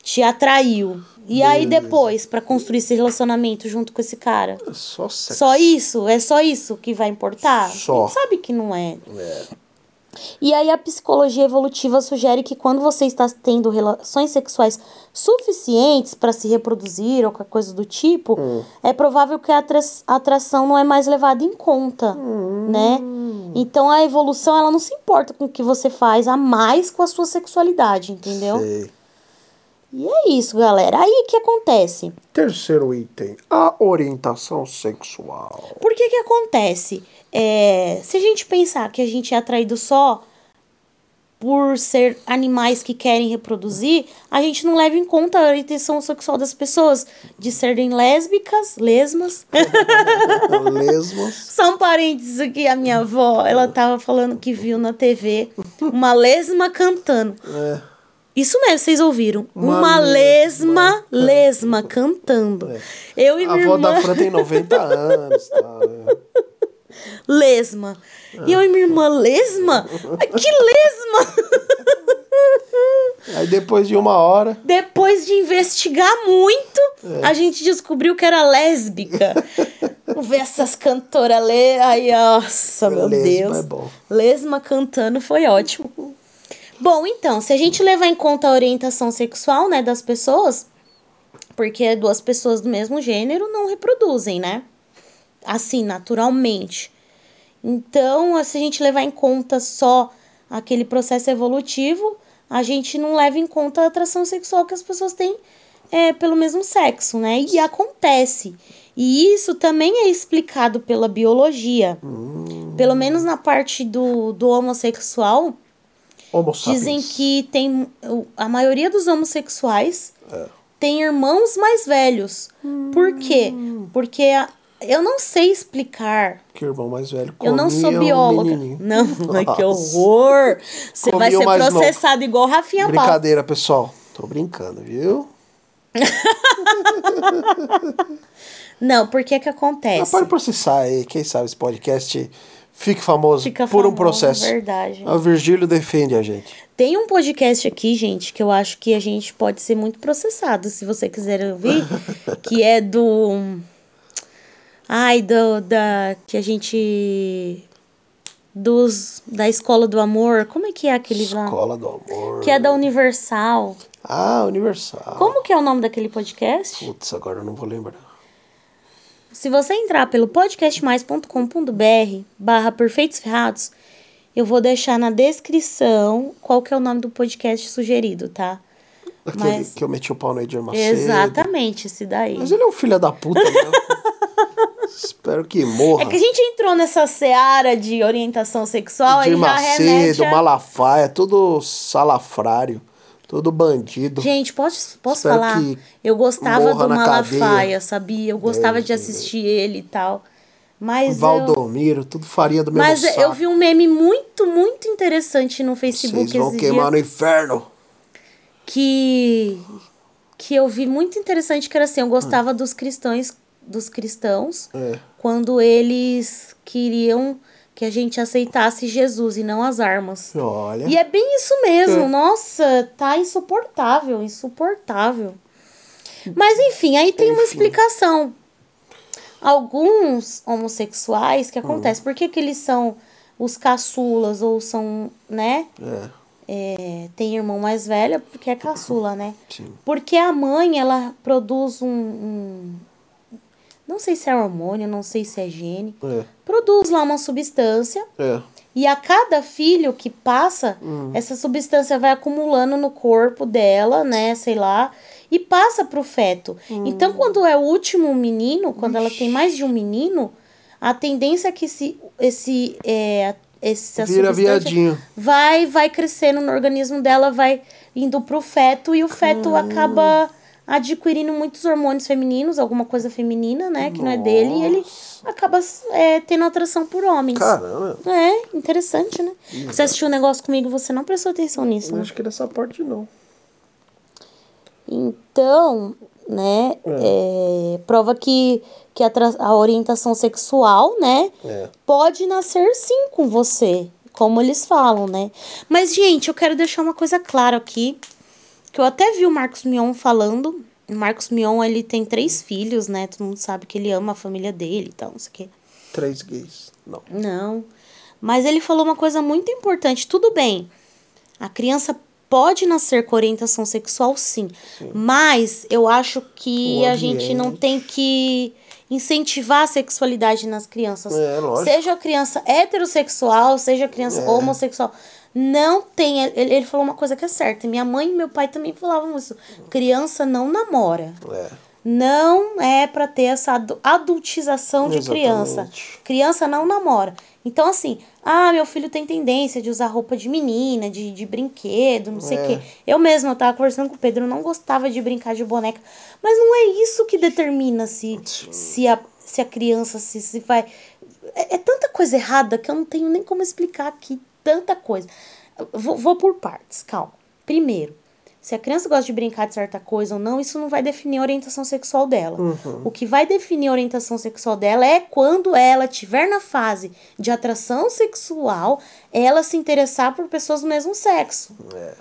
Te atraiu. E aí depois, pra construir esse relacionamento junto com esse cara? É só sexo. Só isso? É só isso que vai importar? Só. Sabe que não é. É. E aí a psicologia evolutiva sugere que quando você está tendo relações sexuais suficientes para se reproduzir ou qualquer coisa do tipo, é provável que a atra- a atração não é mais levada em conta, né? Então a evolução ela não se importa com o que você faz a mais com a sua sexualidade, entendeu? Sei. E é isso, galera. Aí o que acontece? Terceiro item, a orientação sexual. Por que que acontece? É, se a gente pensar que a gente é atraído só por ser animais que querem reproduzir, a gente não leva em conta a orientação sexual das pessoas de serem lésbicas, lesmas. Lesmos. Só um parênteses aqui, a minha avó, ela tava falando que viu na TV uma lesma cantando. É. Isso mesmo, vocês ouviram. Uma Uma, lesma lesma, lesma cantando. É. Eu e A minha avó irmã... da Fran tem 90 anos. Tá, né? Lesma. E eu e minha irmã, lesma? Que lesma? Aí depois de uma hora, Depois de investigar muito, É. a gente descobriu que era lésbica. Ver essas cantoras lê. Ai, nossa, meu lesma Deus. é bom. Lesma cantando foi ótimo. Bom, então, se a gente levar em conta a orientação sexual, né, das pessoas, porque duas pessoas do mesmo gênero não reproduzem, né? Assim, naturalmente. Então, se a gente levar em conta só aquele processo evolutivo, a gente não leva em conta a atração sexual que as pessoas têm é, pelo mesmo sexo, né? E acontece. E isso também é explicado pela biologia. Pelo menos na parte do, do homossexual, Homo dizem sapiens. que tem a maioria dos homossexuais É. tem irmãos mais velhos. Por quê? Porque a- eu não sei explicar. Que irmão mais velho Eu não sou um bióloga. menininho. não, ai, que Nossa. horror. Você vai ser processado igual Rafinha. Brincadeira, pessoal. Tô brincando, viu? Não, por que que Mas acontece? pode processar aí. Quem sabe esse podcast fique famoso Fica por um famoso, processo. verdade. O Virgílio defende a gente. Tem um podcast aqui, gente, que eu acho que a gente pode ser muito processado, se você quiser ouvir, que é do Ai, do, da. Que a gente. Dos. Da Escola do Amor. Como é que é aquele lá? Escola do Amor. Que é da Universal. Ah, Universal. Como que é o nome daquele podcast? Putz, agora eu não vou lembrar. Se você entrar pelo podcastmais.com.br barra Perfeitos Ferrados, eu vou deixar na descrição qual que é o nome do podcast sugerido, tá? Aquele Mas- que eu meti o pau no Edir Macedo. Exatamente, esse daí. Mas ele é um filho da puta, né? Espero que morra. É que a gente entrou nessa seara de orientação sexual Edir e já remete Macedo, a... Malafaia, tudo salafrário, todo bandido. Gente, posso, posso Espero falar? Eu gostava do Malafaia, sabia? Eu gostava Deus de assistir ele e tal. Mas eu, Valdomiro, tudo faria do mesmo mas saco. eu vi um meme muito, muito interessante no Facebook Vocês vão queimar dia. no inferno. que que eu vi muito interessante que era assim, eu gostava Hum. dos cristãos, dos cristãos É. quando eles queriam que a gente aceitasse Jesus e não as armas. Olha. E é bem isso mesmo. É. Nossa, tá insuportável, insuportável. Mas enfim, aí tem uma explicação. Alguns homossexuais Hum. que acontece, por que que eles são os caçulas ou são, né? É, É, tem irmão mais velho porque é caçula, né? sim. Porque a mãe, ela produz um, um- Não sei se é hormônio, não sei se é gene. É, Produz lá uma substância é. e a cada filho que passa, essa substância vai acumulando no corpo dela, né? Sei lá. E passa pro feto. Então, quando é o último menino, quando ela tem mais de um menino, a tendência é que esse, esse, é, essa Vira viadinho. vai vai crescendo no organismo dela, vai indo pro feto e o feto acaba adquirindo muitos hormônios femininos, alguma coisa feminina, né, que não é dele, e ele acaba é, tendo atração por homens. Caramba. É, interessante, né? Você assistiu um negócio comigo, você não prestou atenção nisso, Eu né? acho que nessa parte não. Então, né, é, prova que, que a, a orientação sexual, né, É. pode nascer sim com você, como eles falam, né? Mas, gente, eu quero deixar uma coisa clara aqui, que eu até vi o Marcos Mion falando. O Marcos Mion, ele tem três filhos, né? Todo mundo sabe que ele ama a família dele e tal, não sei o quê. Três gays. Não. Não. Mas ele falou uma coisa muito importante. Tudo bem, a criança pode nascer com orientação sexual, sim. Mas eu acho que O a gente não tem que incentivar a sexualidade nas crianças. É, lógico. Seja a criança heterossexual, seja a criança É. homossexual. Não tem. Ele, ele falou uma coisa que é certa. Minha mãe e meu pai também falavam isso. Criança não namora. É. Não é pra ter essa adu- adultização de criança. Exatamente. Criança não namora. Então, assim, ah, meu filho tem tendência de usar roupa de menina, de, de brinquedo, não sei o É. quê. Eu mesma, eu tava conversando com o Pedro, eu não gostava de brincar de boneca. Mas não é isso que determina se, se, a, se a criança se, se vai. É, é tanta coisa errada que eu não tenho nem como explicar aqui tanta coisa. Eu Vou, vou por partes, calma. Primeiro, se a criança gosta de brincar de certa coisa ou não, isso não vai definir a orientação sexual dela. O que vai definir a orientação sexual dela é quando ela estiver na fase de atração sexual, ela se interessar por pessoas do mesmo sexo. É.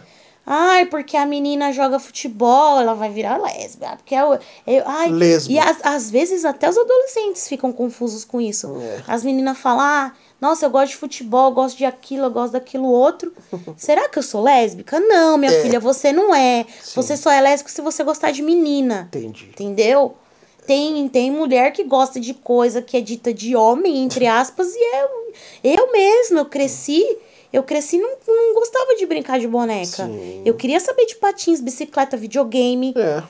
Ai, porque a menina joga futebol, ela vai virar lésbica. Porque é o- é- ai, Lesbo. E às, às vezes até os adolescentes ficam confusos com isso. É. As meninas falam, ah, nossa, eu gosto de futebol, eu gosto de aquilo, eu gosto daquilo outro. Será que eu sou lésbica? Não, minha É. filha, você não é. Você só é lésbica se você gostar de menina. Entendi. Entendeu? Tem, tem mulher que gosta de coisa que é dita de homem, entre aspas, e eu, eu mesma, eu cresci, eu cresci não, não gostava de brincar de boneca. Sim. Eu queria saber de patins, bicicleta, videogame. É.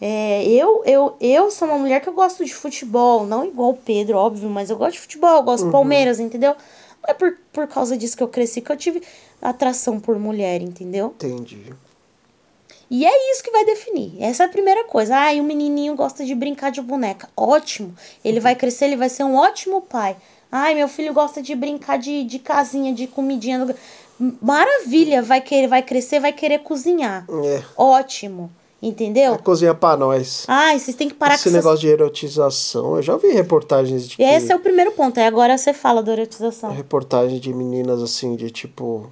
É, eu, eu, eu sou uma mulher que eu gosto de futebol, não igual o Pedro, óbvio, mas eu gosto de futebol, eu gosto de Palmeiras, entendeu? Não é por, por causa disso que eu cresci que eu tive atração por mulher, entendeu? Entendi. E é isso que vai definir. Essa é a primeira coisa. Ah, e o menininho gosta de brincar de boneca. Ótimo. Ele vai crescer, ele vai ser um ótimo pai. Ai, meu filho gosta de brincar de, de casinha, de comidinha. Maravilha, vai querer, vai crescer, vai querer cozinhar. É. Ótimo. Entendeu? Cozinha pra nós. Ai, vocês têm que parar Esse com essas... negócio de erotização, eu já vi reportagens de que... Esse é o primeiro ponto. Aí agora você fala da erotização. reportagem de meninas assim, de tipo.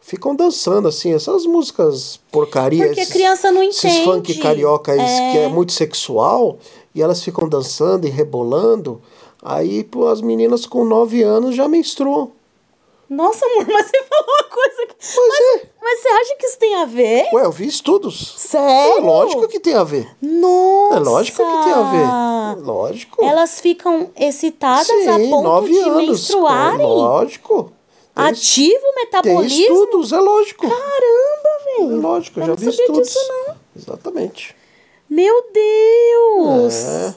ficam dançando, assim, essas músicas porcaria. Porque a esses- criança não Esses entende. funk carioca esse É. que é muito sexual, e elas ficam dançando e rebolando. Aí pô, as meninas com 9 anos já menstruam. Nossa, amor, mas você falou uma coisa que. Pois é. Mas você acha que isso tem a ver? Ué, eu vi estudos. Sério? É lógico que tem a ver. Nossa! É lógico que tem a ver. Lógico. Elas ficam excitadas Sim, a ponto nove de anos. menstruarem? É lógico. Tem, Ativo o tem metabolismo? estudos, é lógico. Caramba, É velho. lógico, eu já não vi sabia estudos. disso, não. Exatamente. Meu Deus! É.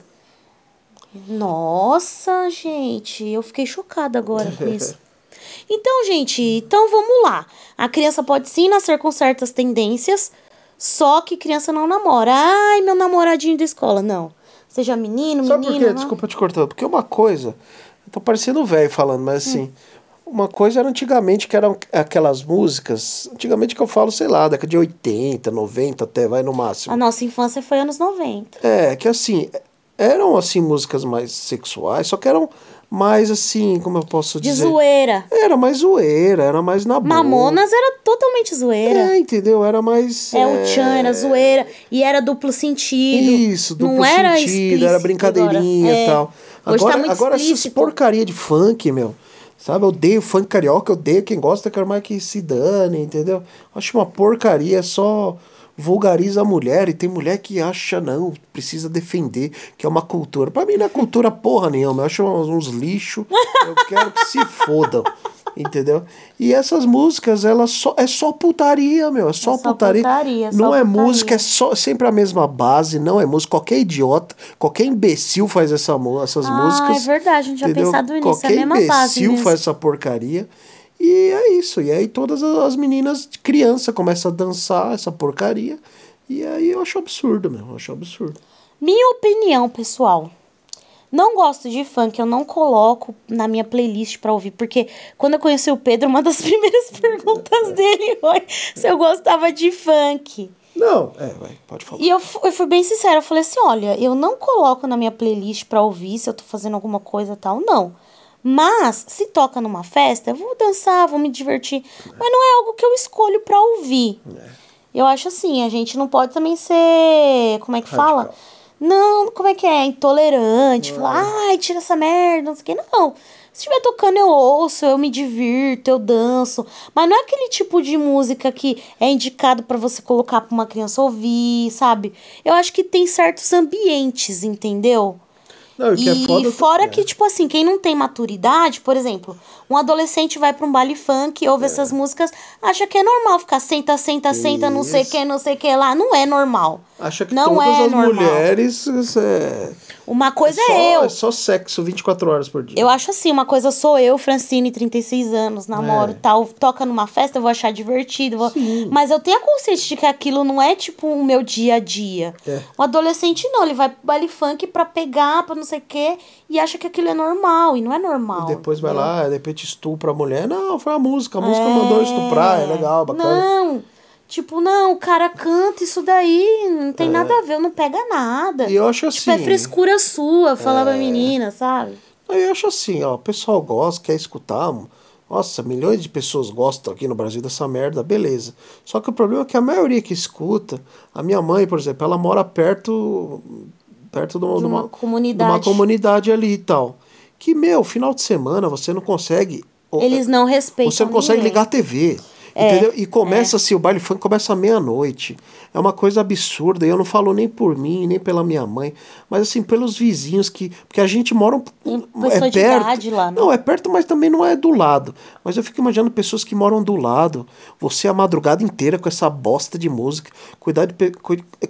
Nossa, gente, eu fiquei chocada agora com isso. Então, gente, então vamos lá. A criança pode sim nascer com certas tendências, só que criança não namora. Ai, meu namoradinho da escola, não. Seja menino, Sabe por menina. quê? não. Desculpa te cortar. Porque uma coisa. Eu tô parecendo velho falando, mas assim. Uma coisa era antigamente que eram aquelas músicas. Antigamente que eu falo, sei lá, década de 80, 90 até, vai no máximo. A nossa infância foi anos 90. É, que assim. Eram assim músicas mais sexuais, só que eram mais assim, como eu posso De dizer? zoeira. Era mais zoeira, era mais na boa. Mamonas era totalmente zoeira. É, entendeu? Era mais. É, o Chan era zoeira e era duplo sentido. Isso, duplo não era sentido, explícito era brincadeirinha agora. e É. tal. Hoje Agora, tá muito agora essas porcaria de funk, meu. Sabe, eu odeio funk carioca, eu odeio quem gosta, quero mais que se dane, entendeu? Acho uma porcaria, só vulgariza a mulher e tem mulher que acha, não, precisa defender, que é uma cultura. Pra mim não é cultura porra nenhuma, eu acho uns, lixo, eu quero que se fodam, entendeu? E essas músicas, elas só, é só putaria, meu, é só, só putaria. putaria, só não é putaria. música, é só sempre a mesma base, não é música. Qualquer idiota, qualquer imbecil faz essa, essas Ah, músicas. é verdade, a gente entendeu? pensado nisso, é a Qualquer mesma base imbecil faz essa porcaria. E é isso. E aí todas as as meninas, criança, começam a dançar essa porcaria. E aí eu acho absurdo mesmo, eu acho absurdo. Minha opinião, pessoal. Não gosto de funk, eu não coloco na minha playlist pra ouvir, porque quando eu conheci o Pedro, uma das primeiras perguntas dele foi se eu gostava de funk. Não, é, vai, pode falar. E eu, eu fui bem sincera, eu falei assim, olha, eu não coloco na minha playlist pra ouvir se eu tô fazendo alguma coisa tal, não. Mas, se toca numa festa, eu vou dançar, vou me divertir. Mas não é algo que eu escolho pra ouvir. Eu acho assim, a gente não pode também ser. Como é que fala? Radical. Não, como é que é? Intolerante. Falar, ai, tira essa merda, não sei o que. Não. Se estiver tocando, eu ouço, eu me divirto, eu danço. Mas não é aquele tipo de música que é indicado pra você colocar pra uma criança ouvir, sabe? Eu acho que tem certos ambientes, entendeu? Não, que é E foda fora é. que, tipo assim, quem não tem maturidade, por exemplo, um adolescente vai pra um baile funk, ouve essas músicas, acha que é normal ficar senta, senta, senta, não sei o Isso. que, não sei o que lá. Não é normal. Acha que não todas é as normal. mulheres é, Uma coisa só, é eu. é só sexo 24 horas por dia. Eu acho assim, uma coisa sou eu, Francine, 36 anos, namoro É. tal, toca numa festa, eu vou achar divertido. vou-. Mas eu tenho a consciência de que aquilo não é tipo o meu dia a dia. É. O adolescente não, ele vai pro baile funk pra pegar, pra não sei o quê, e acha que aquilo é normal, e não é normal. E depois vai lá, de repente estupra a mulher. Não, foi a música. A música mandou estuprar, é legal, bacana. Não, tipo, não, o cara canta isso daí, não tem nada a ver, não pega nada. É. E eu acho Tipo, é assim- frescura sua, falava a menina, sabe? Eu acho assim, ó, o pessoal gosta, quer escutar. Nossa, milhões de pessoas gostam aqui no Brasil dessa merda, beleza. Só que o problema é que a maioria que escuta, a minha mãe, por exemplo, ela mora perto perto de uma, De de uma uma- comunidade. de uma comunidade ali e tal. Que, meu, final de semana você não consegue. Eles não respeitam Você não consegue ninguém. ligar a TV. É, entendeu? E começa assim, o baile funk começa à meia-noite. É uma coisa absurda. E eu não falo nem por mim, nem pela minha mãe, mas assim, pelos vizinhos que. Porque a gente mora um, é perto. lá, né? Não, é perto, mas também não é do lado. Mas eu fico imaginando pessoas que moram do lado. Você a madrugada inteira com essa bosta de música. Cuidar de.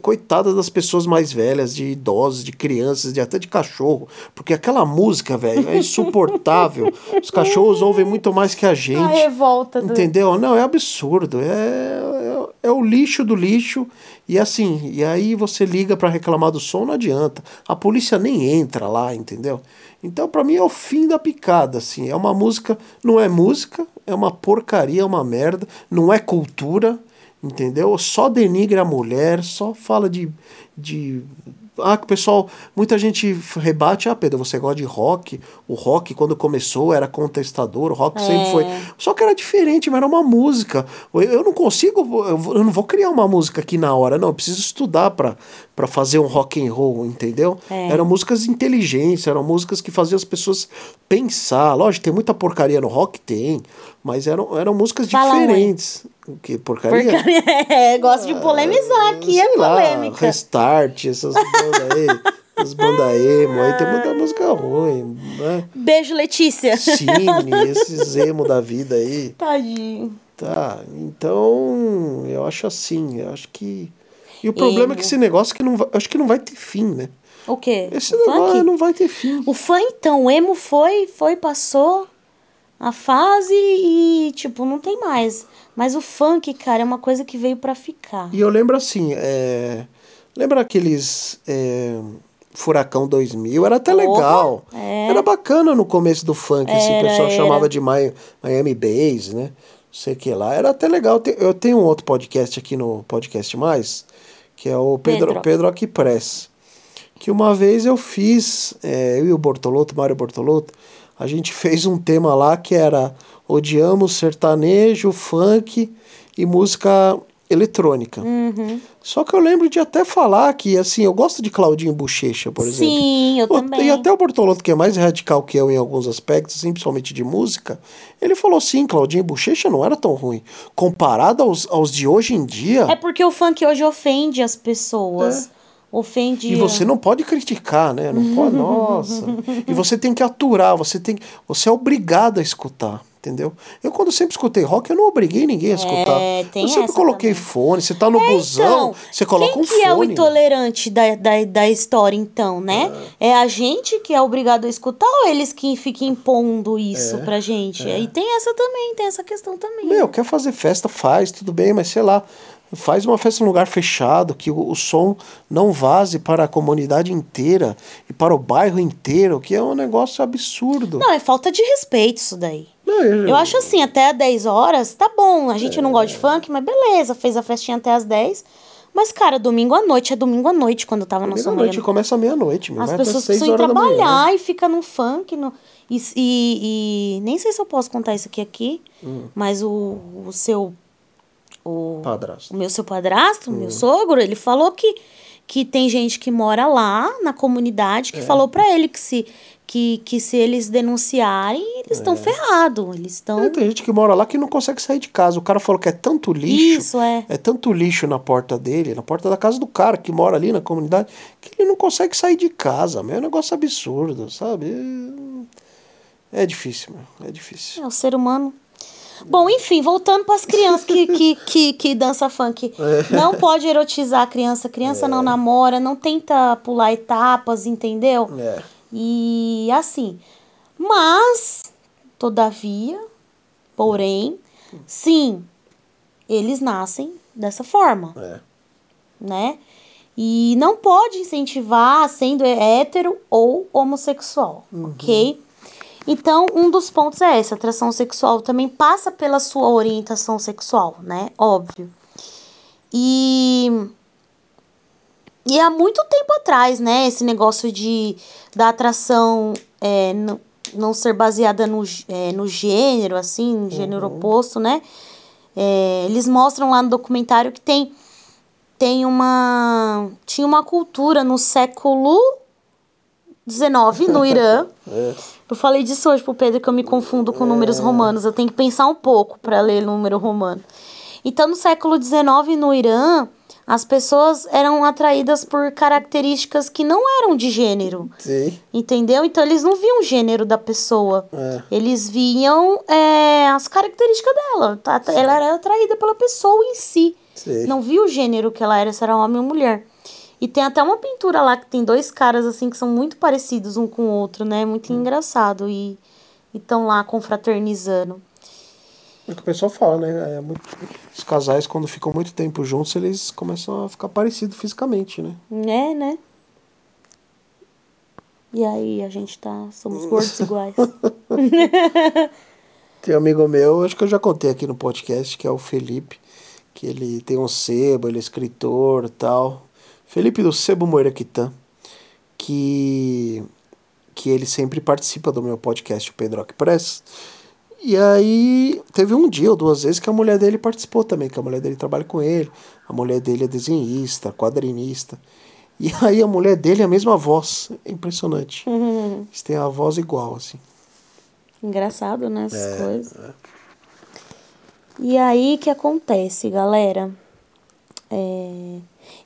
Coitada das pessoas mais velhas, de idosos, de crianças, de até de cachorro. Porque aquela música, velho, é insuportável. Os cachorros ouvem muito mais que a gente. A revolta do... Entendeu? Não, é absurdo. É, é, é o lixo do lixo. E assim, e aí você liga pra reclamar do som, não adianta. A polícia nem entra lá, entendeu? Então, pra mim, é o fim da picada, assim. É uma música, não é música, é uma porcaria, é uma merda, não é cultura, entendeu? Só denigra a mulher, só fala de, de ah, que o pessoal, muita gente rebate, ah, Pedro, você gosta de rock? O rock, quando começou, era contestador, o rock É. sempre foi. Só que era diferente, mas era uma música. Eu- Eu não consigo, eu não vou criar uma música aqui na hora, não. Eu preciso estudar pra fazer um rock and roll, entendeu? É. Eram músicas inteligentes, eram músicas que faziam as pessoas pensar. Lógico, tem muita porcaria no rock, tem, mas eram, eram músicas Fala diferentes. O que? Porcaria? Porcaria. É, gosto de polemizar aqui, é Sei lá, polêmica. Restart, essas bandas aí, bandas emo aí, tem muita música ruim, né? Beijo, Letícia. Cine, esses emo da vida aí. Tadinho. Tá, então eu acho assim, eu acho que. E o problema é que Emo. esse negócio que não vai, acho que não vai ter fim, né? O quê? Esse O negócio funk? não vai ter fim. O fã, então, o emo foi, foi, passou a fase e, tipo, não tem mais. Mas o funk, cara, é uma coisa que veio pra ficar. E eu lembro assim, é... lembra aqueles é, Furacão 2000? Era até Opa, legal. é. Era bacana no começo do funk, assim, o Era, pessoal era. chamava de Mi- Miami Bass, né? Não sei o que lá. Era até legal. Eu tenho um outro podcast aqui no Podcast Mais, que é o Pedro, Pedro. Pedro Aqui Press. Que uma vez eu fiz, é, eu e o Bortolotto, Mário Bortolotto, a gente fez um tema lá que era odiamos sertanejo, funk e música eletrônica. Uhum. Só que eu lembro de até falar que, assim, eu gosto de Claudinho Bochecha, por exemplo. Sim, eu O- também. E até o Bortolotto, que é mais radical que eu em alguns aspectos, assim, principalmente de música, ele falou sim, Claudinho Bochecha não era tão ruim. Comparado aos, aos de hoje em dia, É porque o funk hoje ofende as pessoas. Ofende. É. e você não pode criticar, né? Não pode, nossa. E você tem que aturar, você tem você é obrigado a escutar. Entendeu? Eu, quando sempre escutei rock, eu não obriguei ninguém a escutar. É, tem eu sempre coloquei também. fone. Você tá no busão, Então, você coloca quem um que é o fone. intolerante da, da, da história, então, né? É. a gente que é obrigado a escutar ou eles que ficam impondo isso pra gente? E tem essa também, tem essa questão também. Meu, quer fazer festa, faz, tudo bem, mas sei lá, faz uma festa num lugar fechado, que o, o som não vaze para a comunidade inteira e para o bairro inteiro, que é um negócio absurdo. Não, é falta de respeito isso daí. Não, eu, Eu acho assim, até às 10 horas, tá bom. A gente não gosta de funk, mas beleza, fez a festinha até às 10. Mas, cara, domingo à noite é domingo à noite quando eu tava na sua Meia-noite começa meia-noite, As pessoas precisam ir trabalhar e fica no funk. No, e, e, e nem sei se eu posso contar isso aqui aqui, Hum. mas o, o seu. O, Padrasto. o meu seu padrasto, o Hum. meu sogro, ele falou que, que tem gente que mora lá na comunidade É. que falou pra ele que se, que, que se eles denunciarem, eles estão ferrados. Eles estão. É, tem gente que mora lá que não consegue sair de casa. O cara falou que é tanto lixo. Isso, é. É tanto lixo na porta dele, na porta da casa do cara que mora ali na comunidade, que ele não consegue sair de casa. É um negócio absurdo, sabe? É, é difícil, meu. É difícil. É o ser humano. Bom, enfim, voltando para as crianças que, que, que, que dança funk. É. Não pode erotizar a criança. A criança não namora, não tenta pular etapas, entendeu? É. E assim. Mas, todavia, porém, sim, eles nascem dessa forma, É. né? E não pode incentivar sendo hétero ou homossexual, ok? Então, um dos pontos é esse, a atração sexual também passa pela sua orientação sexual, né? Óbvio. E e há muito tempo atrás, né, esse negócio de da atração é, não, não ser baseada no, é, no gênero, assim, gênero oposto, né? É, eles mostram lá no documentário que tem tem uma tinha uma cultura no século XIX no Irã. É. Eu falei disso hoje pro Pedro que eu me confundo com números romanos. Eu tenho que pensar um pouco para ler número romano. Então, no século XIX, no Irã, as pessoas eram atraídas por características que não eram de gênero. Sim. Entendeu? Então, eles não viam o gênero da pessoa. É. Eles viam é, as características dela. Tá? Ela era atraída pela pessoa em si. Sim. Não viu o gênero que ela era, se era homem ou mulher. E tem até uma pintura lá que tem dois caras assim que são muito parecidos um com o outro, né? Muito engraçado. E estão lá confraternizando. É o que o pessoal fala, né? É muito- Os casais, quando ficam muito tempo juntos, eles começam a ficar parecidos fisicamente, né? É, né? E aí, a gente tá. Somos gordos iguais. Tem um amigo meu, acho que eu já contei aqui no podcast, que é o Felipe, que ele tem um sebo, ele é escritor e tal. Felipe do Sebo Moiraquitã. que, que ele sempre participa do meu podcast, o Pedro Press. E aí teve um dia ou duas vezes que a mulher dele participou também, que a mulher dele trabalha com ele, a mulher dele é desenhista, quadrinista. E aí a mulher dele é a mesma voz, é impressionante. Uhum. Eles têm a voz igual, assim. Engraçado, né? Essas É, coisas. E aí, o que acontece, galera? É,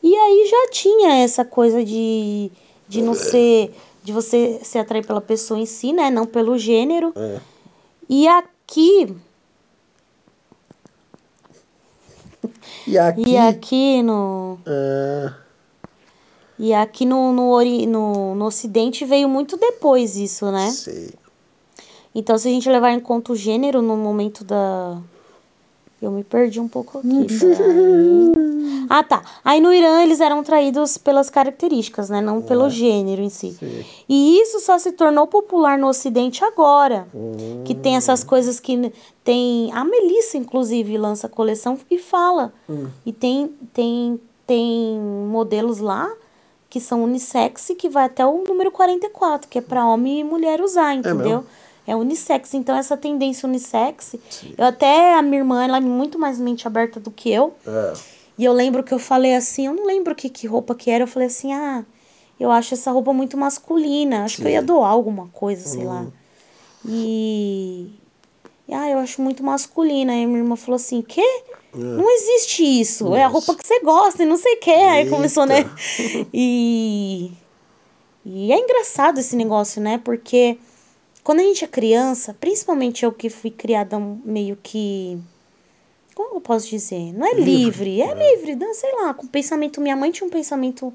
E aí já tinha essa coisa de, de não ser. De você se atrair pela pessoa em si, né? Não pelo gênero. É. E aqui. E aqui. E aqui no. é, E aqui no, no, ori- no, no Ocidente veio muito depois isso, né? sei. Então, se a gente levar em conta o gênero no momento da. Eu me perdi um pouco aqui. ah, tá. Aí no Irã eles eram traídos pelas características, né? Não pelo gênero em si. Sim. E isso só se tornou popular no Ocidente agora. Que tem essas coisas que tem. A Melissa, inclusive, lança coleção e fala. E tem, tem, tem modelos lá que são unissex e que vai até o número 44, que é para homem e mulher usar, entendeu? mesmo? É unissex. Então, essa tendência unissex. Eu até, a minha irmã, ela é muito mais mente aberta do que eu. É. E eu lembro que eu falei assim, eu não lembro que, que roupa que era. Eu falei assim, ah, eu acho essa roupa muito masculina. Acho que eu ia doar alguma coisa, sei lá. E. e, Ah, eu acho muito masculina. Aí minha irmã falou assim: quê? Não existe isso. É a roupa que você gosta e não sei o quê. Aí começou, né? E. E é engraçado esse negócio, né? Porque quando a gente é criança, principalmente eu que fui criada meio que. Como eu posso dizer? Não é livre, é livre, né? sei lá, com pensamento. Minha mãe tinha um pensamento.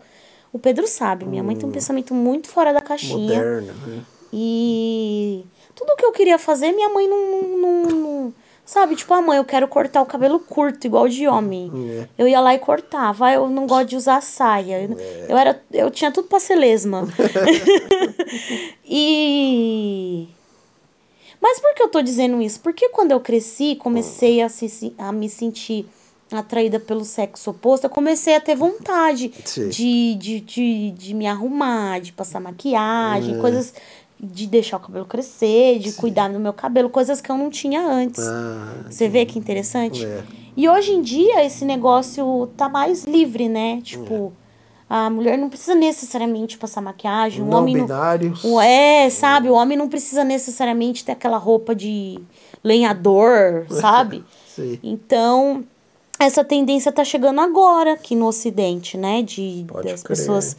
O Pedro sabe, minha mãe tem um pensamento muito fora da caixinha. Moderna, né? E tudo que eu queria fazer, minha mãe não, não, não- Sabe, tipo, a mãe, eu quero cortar o cabelo curto, igual de homem. É. Eu ia lá e cortava. Ah, eu não gosto de usar saia. Eu, eu era, eu tinha tudo pra ser lesma. e. Mas por que eu tô dizendo isso? Porque quando eu cresci, comecei a, se, a me sentir atraída pelo sexo oposto, eu comecei a ter vontade Sim. de, de, de, de me arrumar, de passar maquiagem, coisas de deixar o cabelo crescer, de cuidar do meu cabelo, coisas que eu não tinha antes. Ah, Você vê que interessante? É. E hoje em dia esse negócio tá mais livre, né? Tipo, a mulher não precisa necessariamente passar maquiagem, o não homem não. binários. o- É, sabe? O homem não precisa necessariamente ter aquela roupa de lenhador, sabe? Sim. Então, essa tendência tá chegando agora aqui no Ocidente, né? De Pode das crer. pessoas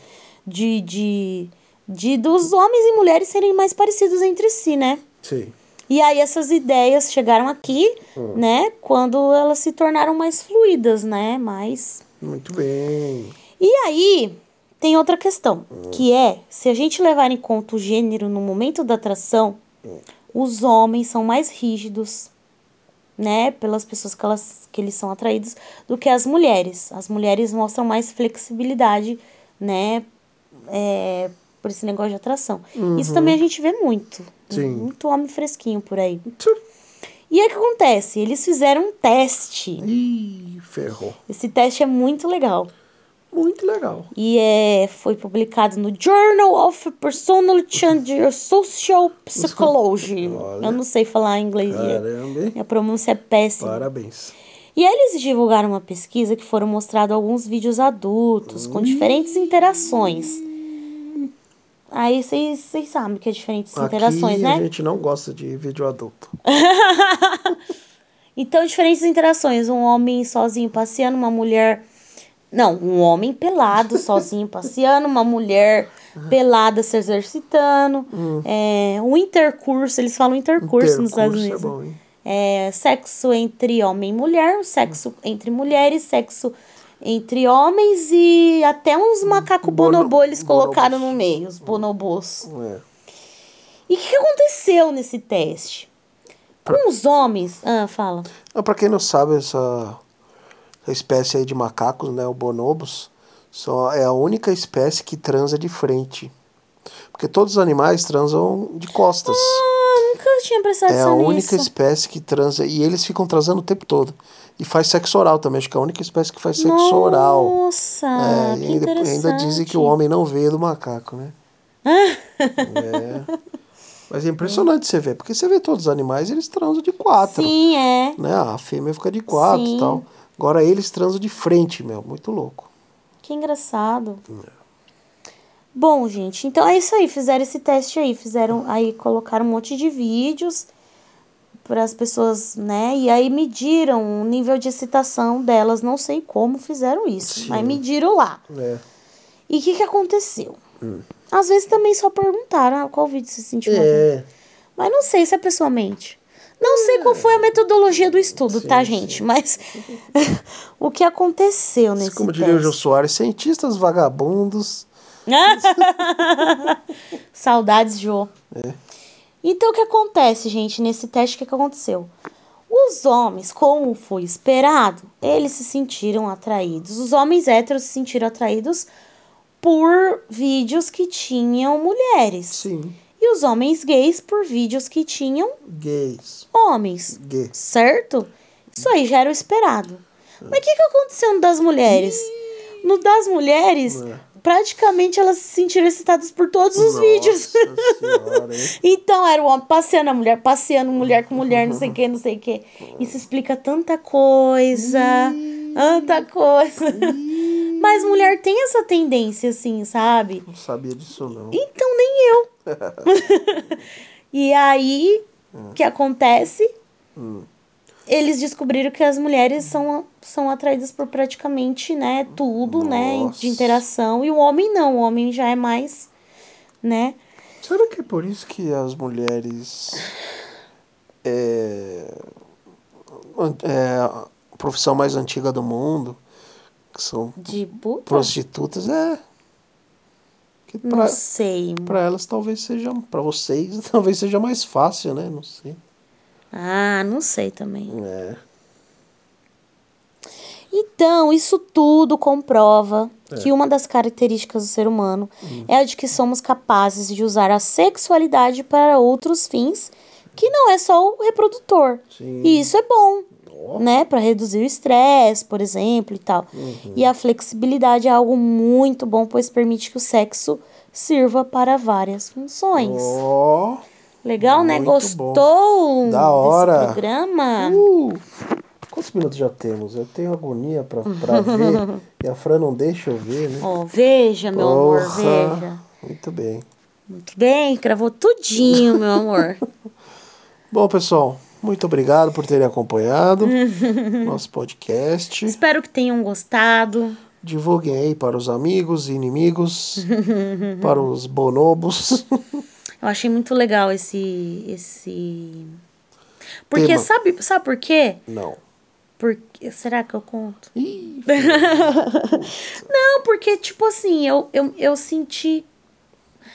de, de, de dos homens e mulheres serem mais parecidos entre si, né? Sim. E aí essas ideias chegaram aqui, Hum. né? Quando elas se tornaram mais fluidas, né? Mais Muito bem. E aí, tem outra questão, que é, se a gente levar em conta o gênero no momento da atração, os homens são mais rígidos, né, pelas pessoas que, elas, que eles são atraídos, do que as mulheres. As mulheres mostram mais flexibilidade, né, é, por esse negócio de atração. Isso também a gente vê muito. Sim. Muito homem fresquinho por aí. Tchum. E aí o que acontece? Eles fizeram um teste. Ih, ferrou. Esse teste é muito legal. Muito legal. E é, foi publicado no Journal of Personality and Social Psychology. Olha. Eu não sei falar inglês. Caramba, hein? Minha pronúncia é péssima. Parabéns. E eles divulgaram uma pesquisa que foram mostrados alguns vídeos adultos com diferentes interações. Aí vocês sabem que é diferentes interações, Aqui né? a gente não gosta de vídeo adulto. Então, diferentes interações. Um homem sozinho passeando, uma mulher. Não, um homem pelado sozinho passeando, uma mulher pelada se exercitando. É, um intercurso, eles falam intercurso, nos Estados Intercurso Unidos. é bom, hein? É, sexo entre homem e mulher, sexo entre mulheres, sexo entre homens e até uns macacos Bono- bonobô eles colocaram bonobos. no meio, os bonobôs. É. E o que aconteceu nesse teste? Com os homens. Ah, fala. Ah, pra quem não sabe, essa espécie aí de macacos, né, o bonobos, só é a única espécie que transa de frente. Porque todos os animais transam de costas. Ah, nunca tinha prestado é a atenção única nisso. espécie que transa. E eles ficam transando o tempo todo. E faz sexo oral também. Acho que é a única espécie que faz sexo oral. Nossa, É, que ainda, interessante. ainda dizem que o homem não veio do macaco, né? é. Mas é impressionante você ver, porque você vê todos os animais, eles transam de quatro. Sim, é. Né? A fêmea fica de quatro Sim. e tal. Agora eles transam de frente, meu. Muito louco. Que engraçado. Bom, gente, então é isso aí. Fizeram esse teste aí. Fizeram aí, colocaram um monte de vídeos para as pessoas, né? E aí mediram o nível de excitação delas. Não sei como fizeram isso, Sim. mas mediram lá. É. E o que, que aconteceu? Às vezes também só perguntaram ah, qual vídeo se sentiu É. Mas não sei se a pessoa mente. Não sei qual foi a metodologia do estudo, Sim, tá, sim. gente? Mas o que aconteceu nesse Como diria o? Jô Soares, cientistas vagabundos. Saudades, Jô. É. Então, o que acontece, gente, nesse teste, o que, que aconteceu? Os homens, como foi esperado, eles se sentiram atraídos. Os homens héteros se sentiram atraídos por vídeos que tinham mulheres. Sim. E os homens gays por vídeos que tinham Gays. homens. Gay. Certo? Isso aí já era o esperado. Mas o que, que aconteceu no das mulheres? No das mulheres, É. praticamente elas se sentiram excitadas por todos os vídeos. Nossa senhora, hein? Então era o homem passeando a mulher, passeando mulher com mulher, não sei o que, não sei o que. Isso explica tanta coisa. Tanta coisa. Mas mulher tem essa tendência, assim, sabe? Não sabia disso, não. Então nem eu. e aí, o que acontece? Hum. Eles descobriram que as mulheres são, são atraídas por praticamente, né, tudo, né, Nossa. de interação. E o homem não, o homem já é mais, né? Será que é por isso que as mulheres. É, é a profissão mais antiga do mundo, que são De puta? prostitutas, é. Que Não pra, sei. pra elas talvez seja. Pra vocês talvez seja mais fácil, né? Não sei. Ah, não sei também. É. Então, isso tudo comprova É. que uma das características do ser humano é a de que somos capazes de usar a sexualidade para outros fins, que não é só o reprodutor. Sim. E isso é bom. Né? Para reduzir o estresse, por exemplo, e tal. Uhum. E a flexibilidade é algo muito bom, pois permite que o sexo sirva para várias funções. Ó. Legal, né? Gostou bom. Da hora. desse programa? Uh, quantos minutos já temos? Eu tenho agonia pra ver. e a Fran não deixa eu ver, né? Ó, veja, meu amor, Porra. veja. Muito bem. Muito bem, gravou tudinho, meu amor. Bom, pessoal, muito obrigado por terem acompanhado nosso podcast. Espero que tenham gostado. Divulguem aí para os amigos e inimigos, para os bonobos. Eu achei muito legal esse. esse... Porque Tema. sabe, sabe por quê? Não. Porque, será que eu conto? Ih, Não, porque, tipo assim, eu, eu, eu senti.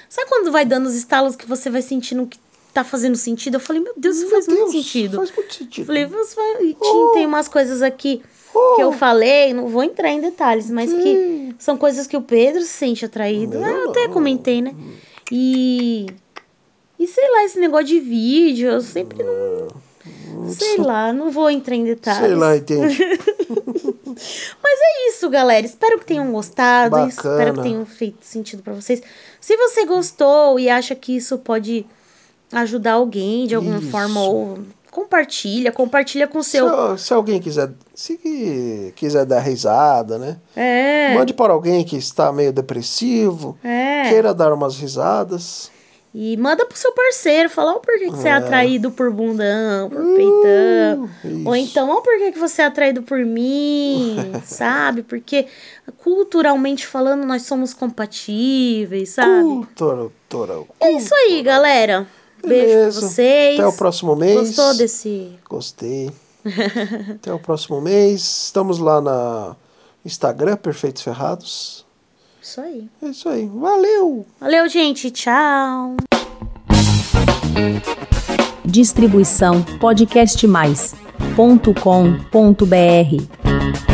Sabe quando vai dando os estalos que você vai sentindo que tá fazendo sentido? Eu falei, meu Deus, isso meu faz muito Deus, sentido. Faz muito sentido. Falei, você vai... tinha- tem umas coisas aqui Oh. que eu falei, não vou entrar em detalhes, mas que Sim. são coisas que o Pedro se sente atraído. Eu Ah, Eu até não. comentei, né? E. E sei lá, esse negócio de vídeo, eu sempre não. Sei lá, não vou entrar em detalhes. Sei lá, entende? Mas é isso, galera. Espero que tenham gostado. Bacana. Espero que tenham feito sentido pra vocês. Se você gostou e acha que isso pode ajudar alguém de alguma Isso. forma, ou compartilha, compartilha com o seu. Se, se alguém quiser, se quiser dar risada, né? É. Mande para alguém que está meio depressivo, É. queira dar umas risadas. E manda pro seu parceiro, fala ó, por que, você é É. atraído por bundão, por peitão. Uh, Ou isso. então, ó, por que, você é atraído por mim, sabe? Porque culturalmente falando, nós somos compatíveis, sabe? Cultura, cultura, É isso aí, galera. Beijo pra vocês. Até o próximo mês. Gostou desse? Gostei. Até o próximo mês. Estamos lá na Instagram, Perfeitos Ferrados. Isso aí. É isso aí. Valeu! Valeu, gente. Tchau. Distribuição podcastmais.com.br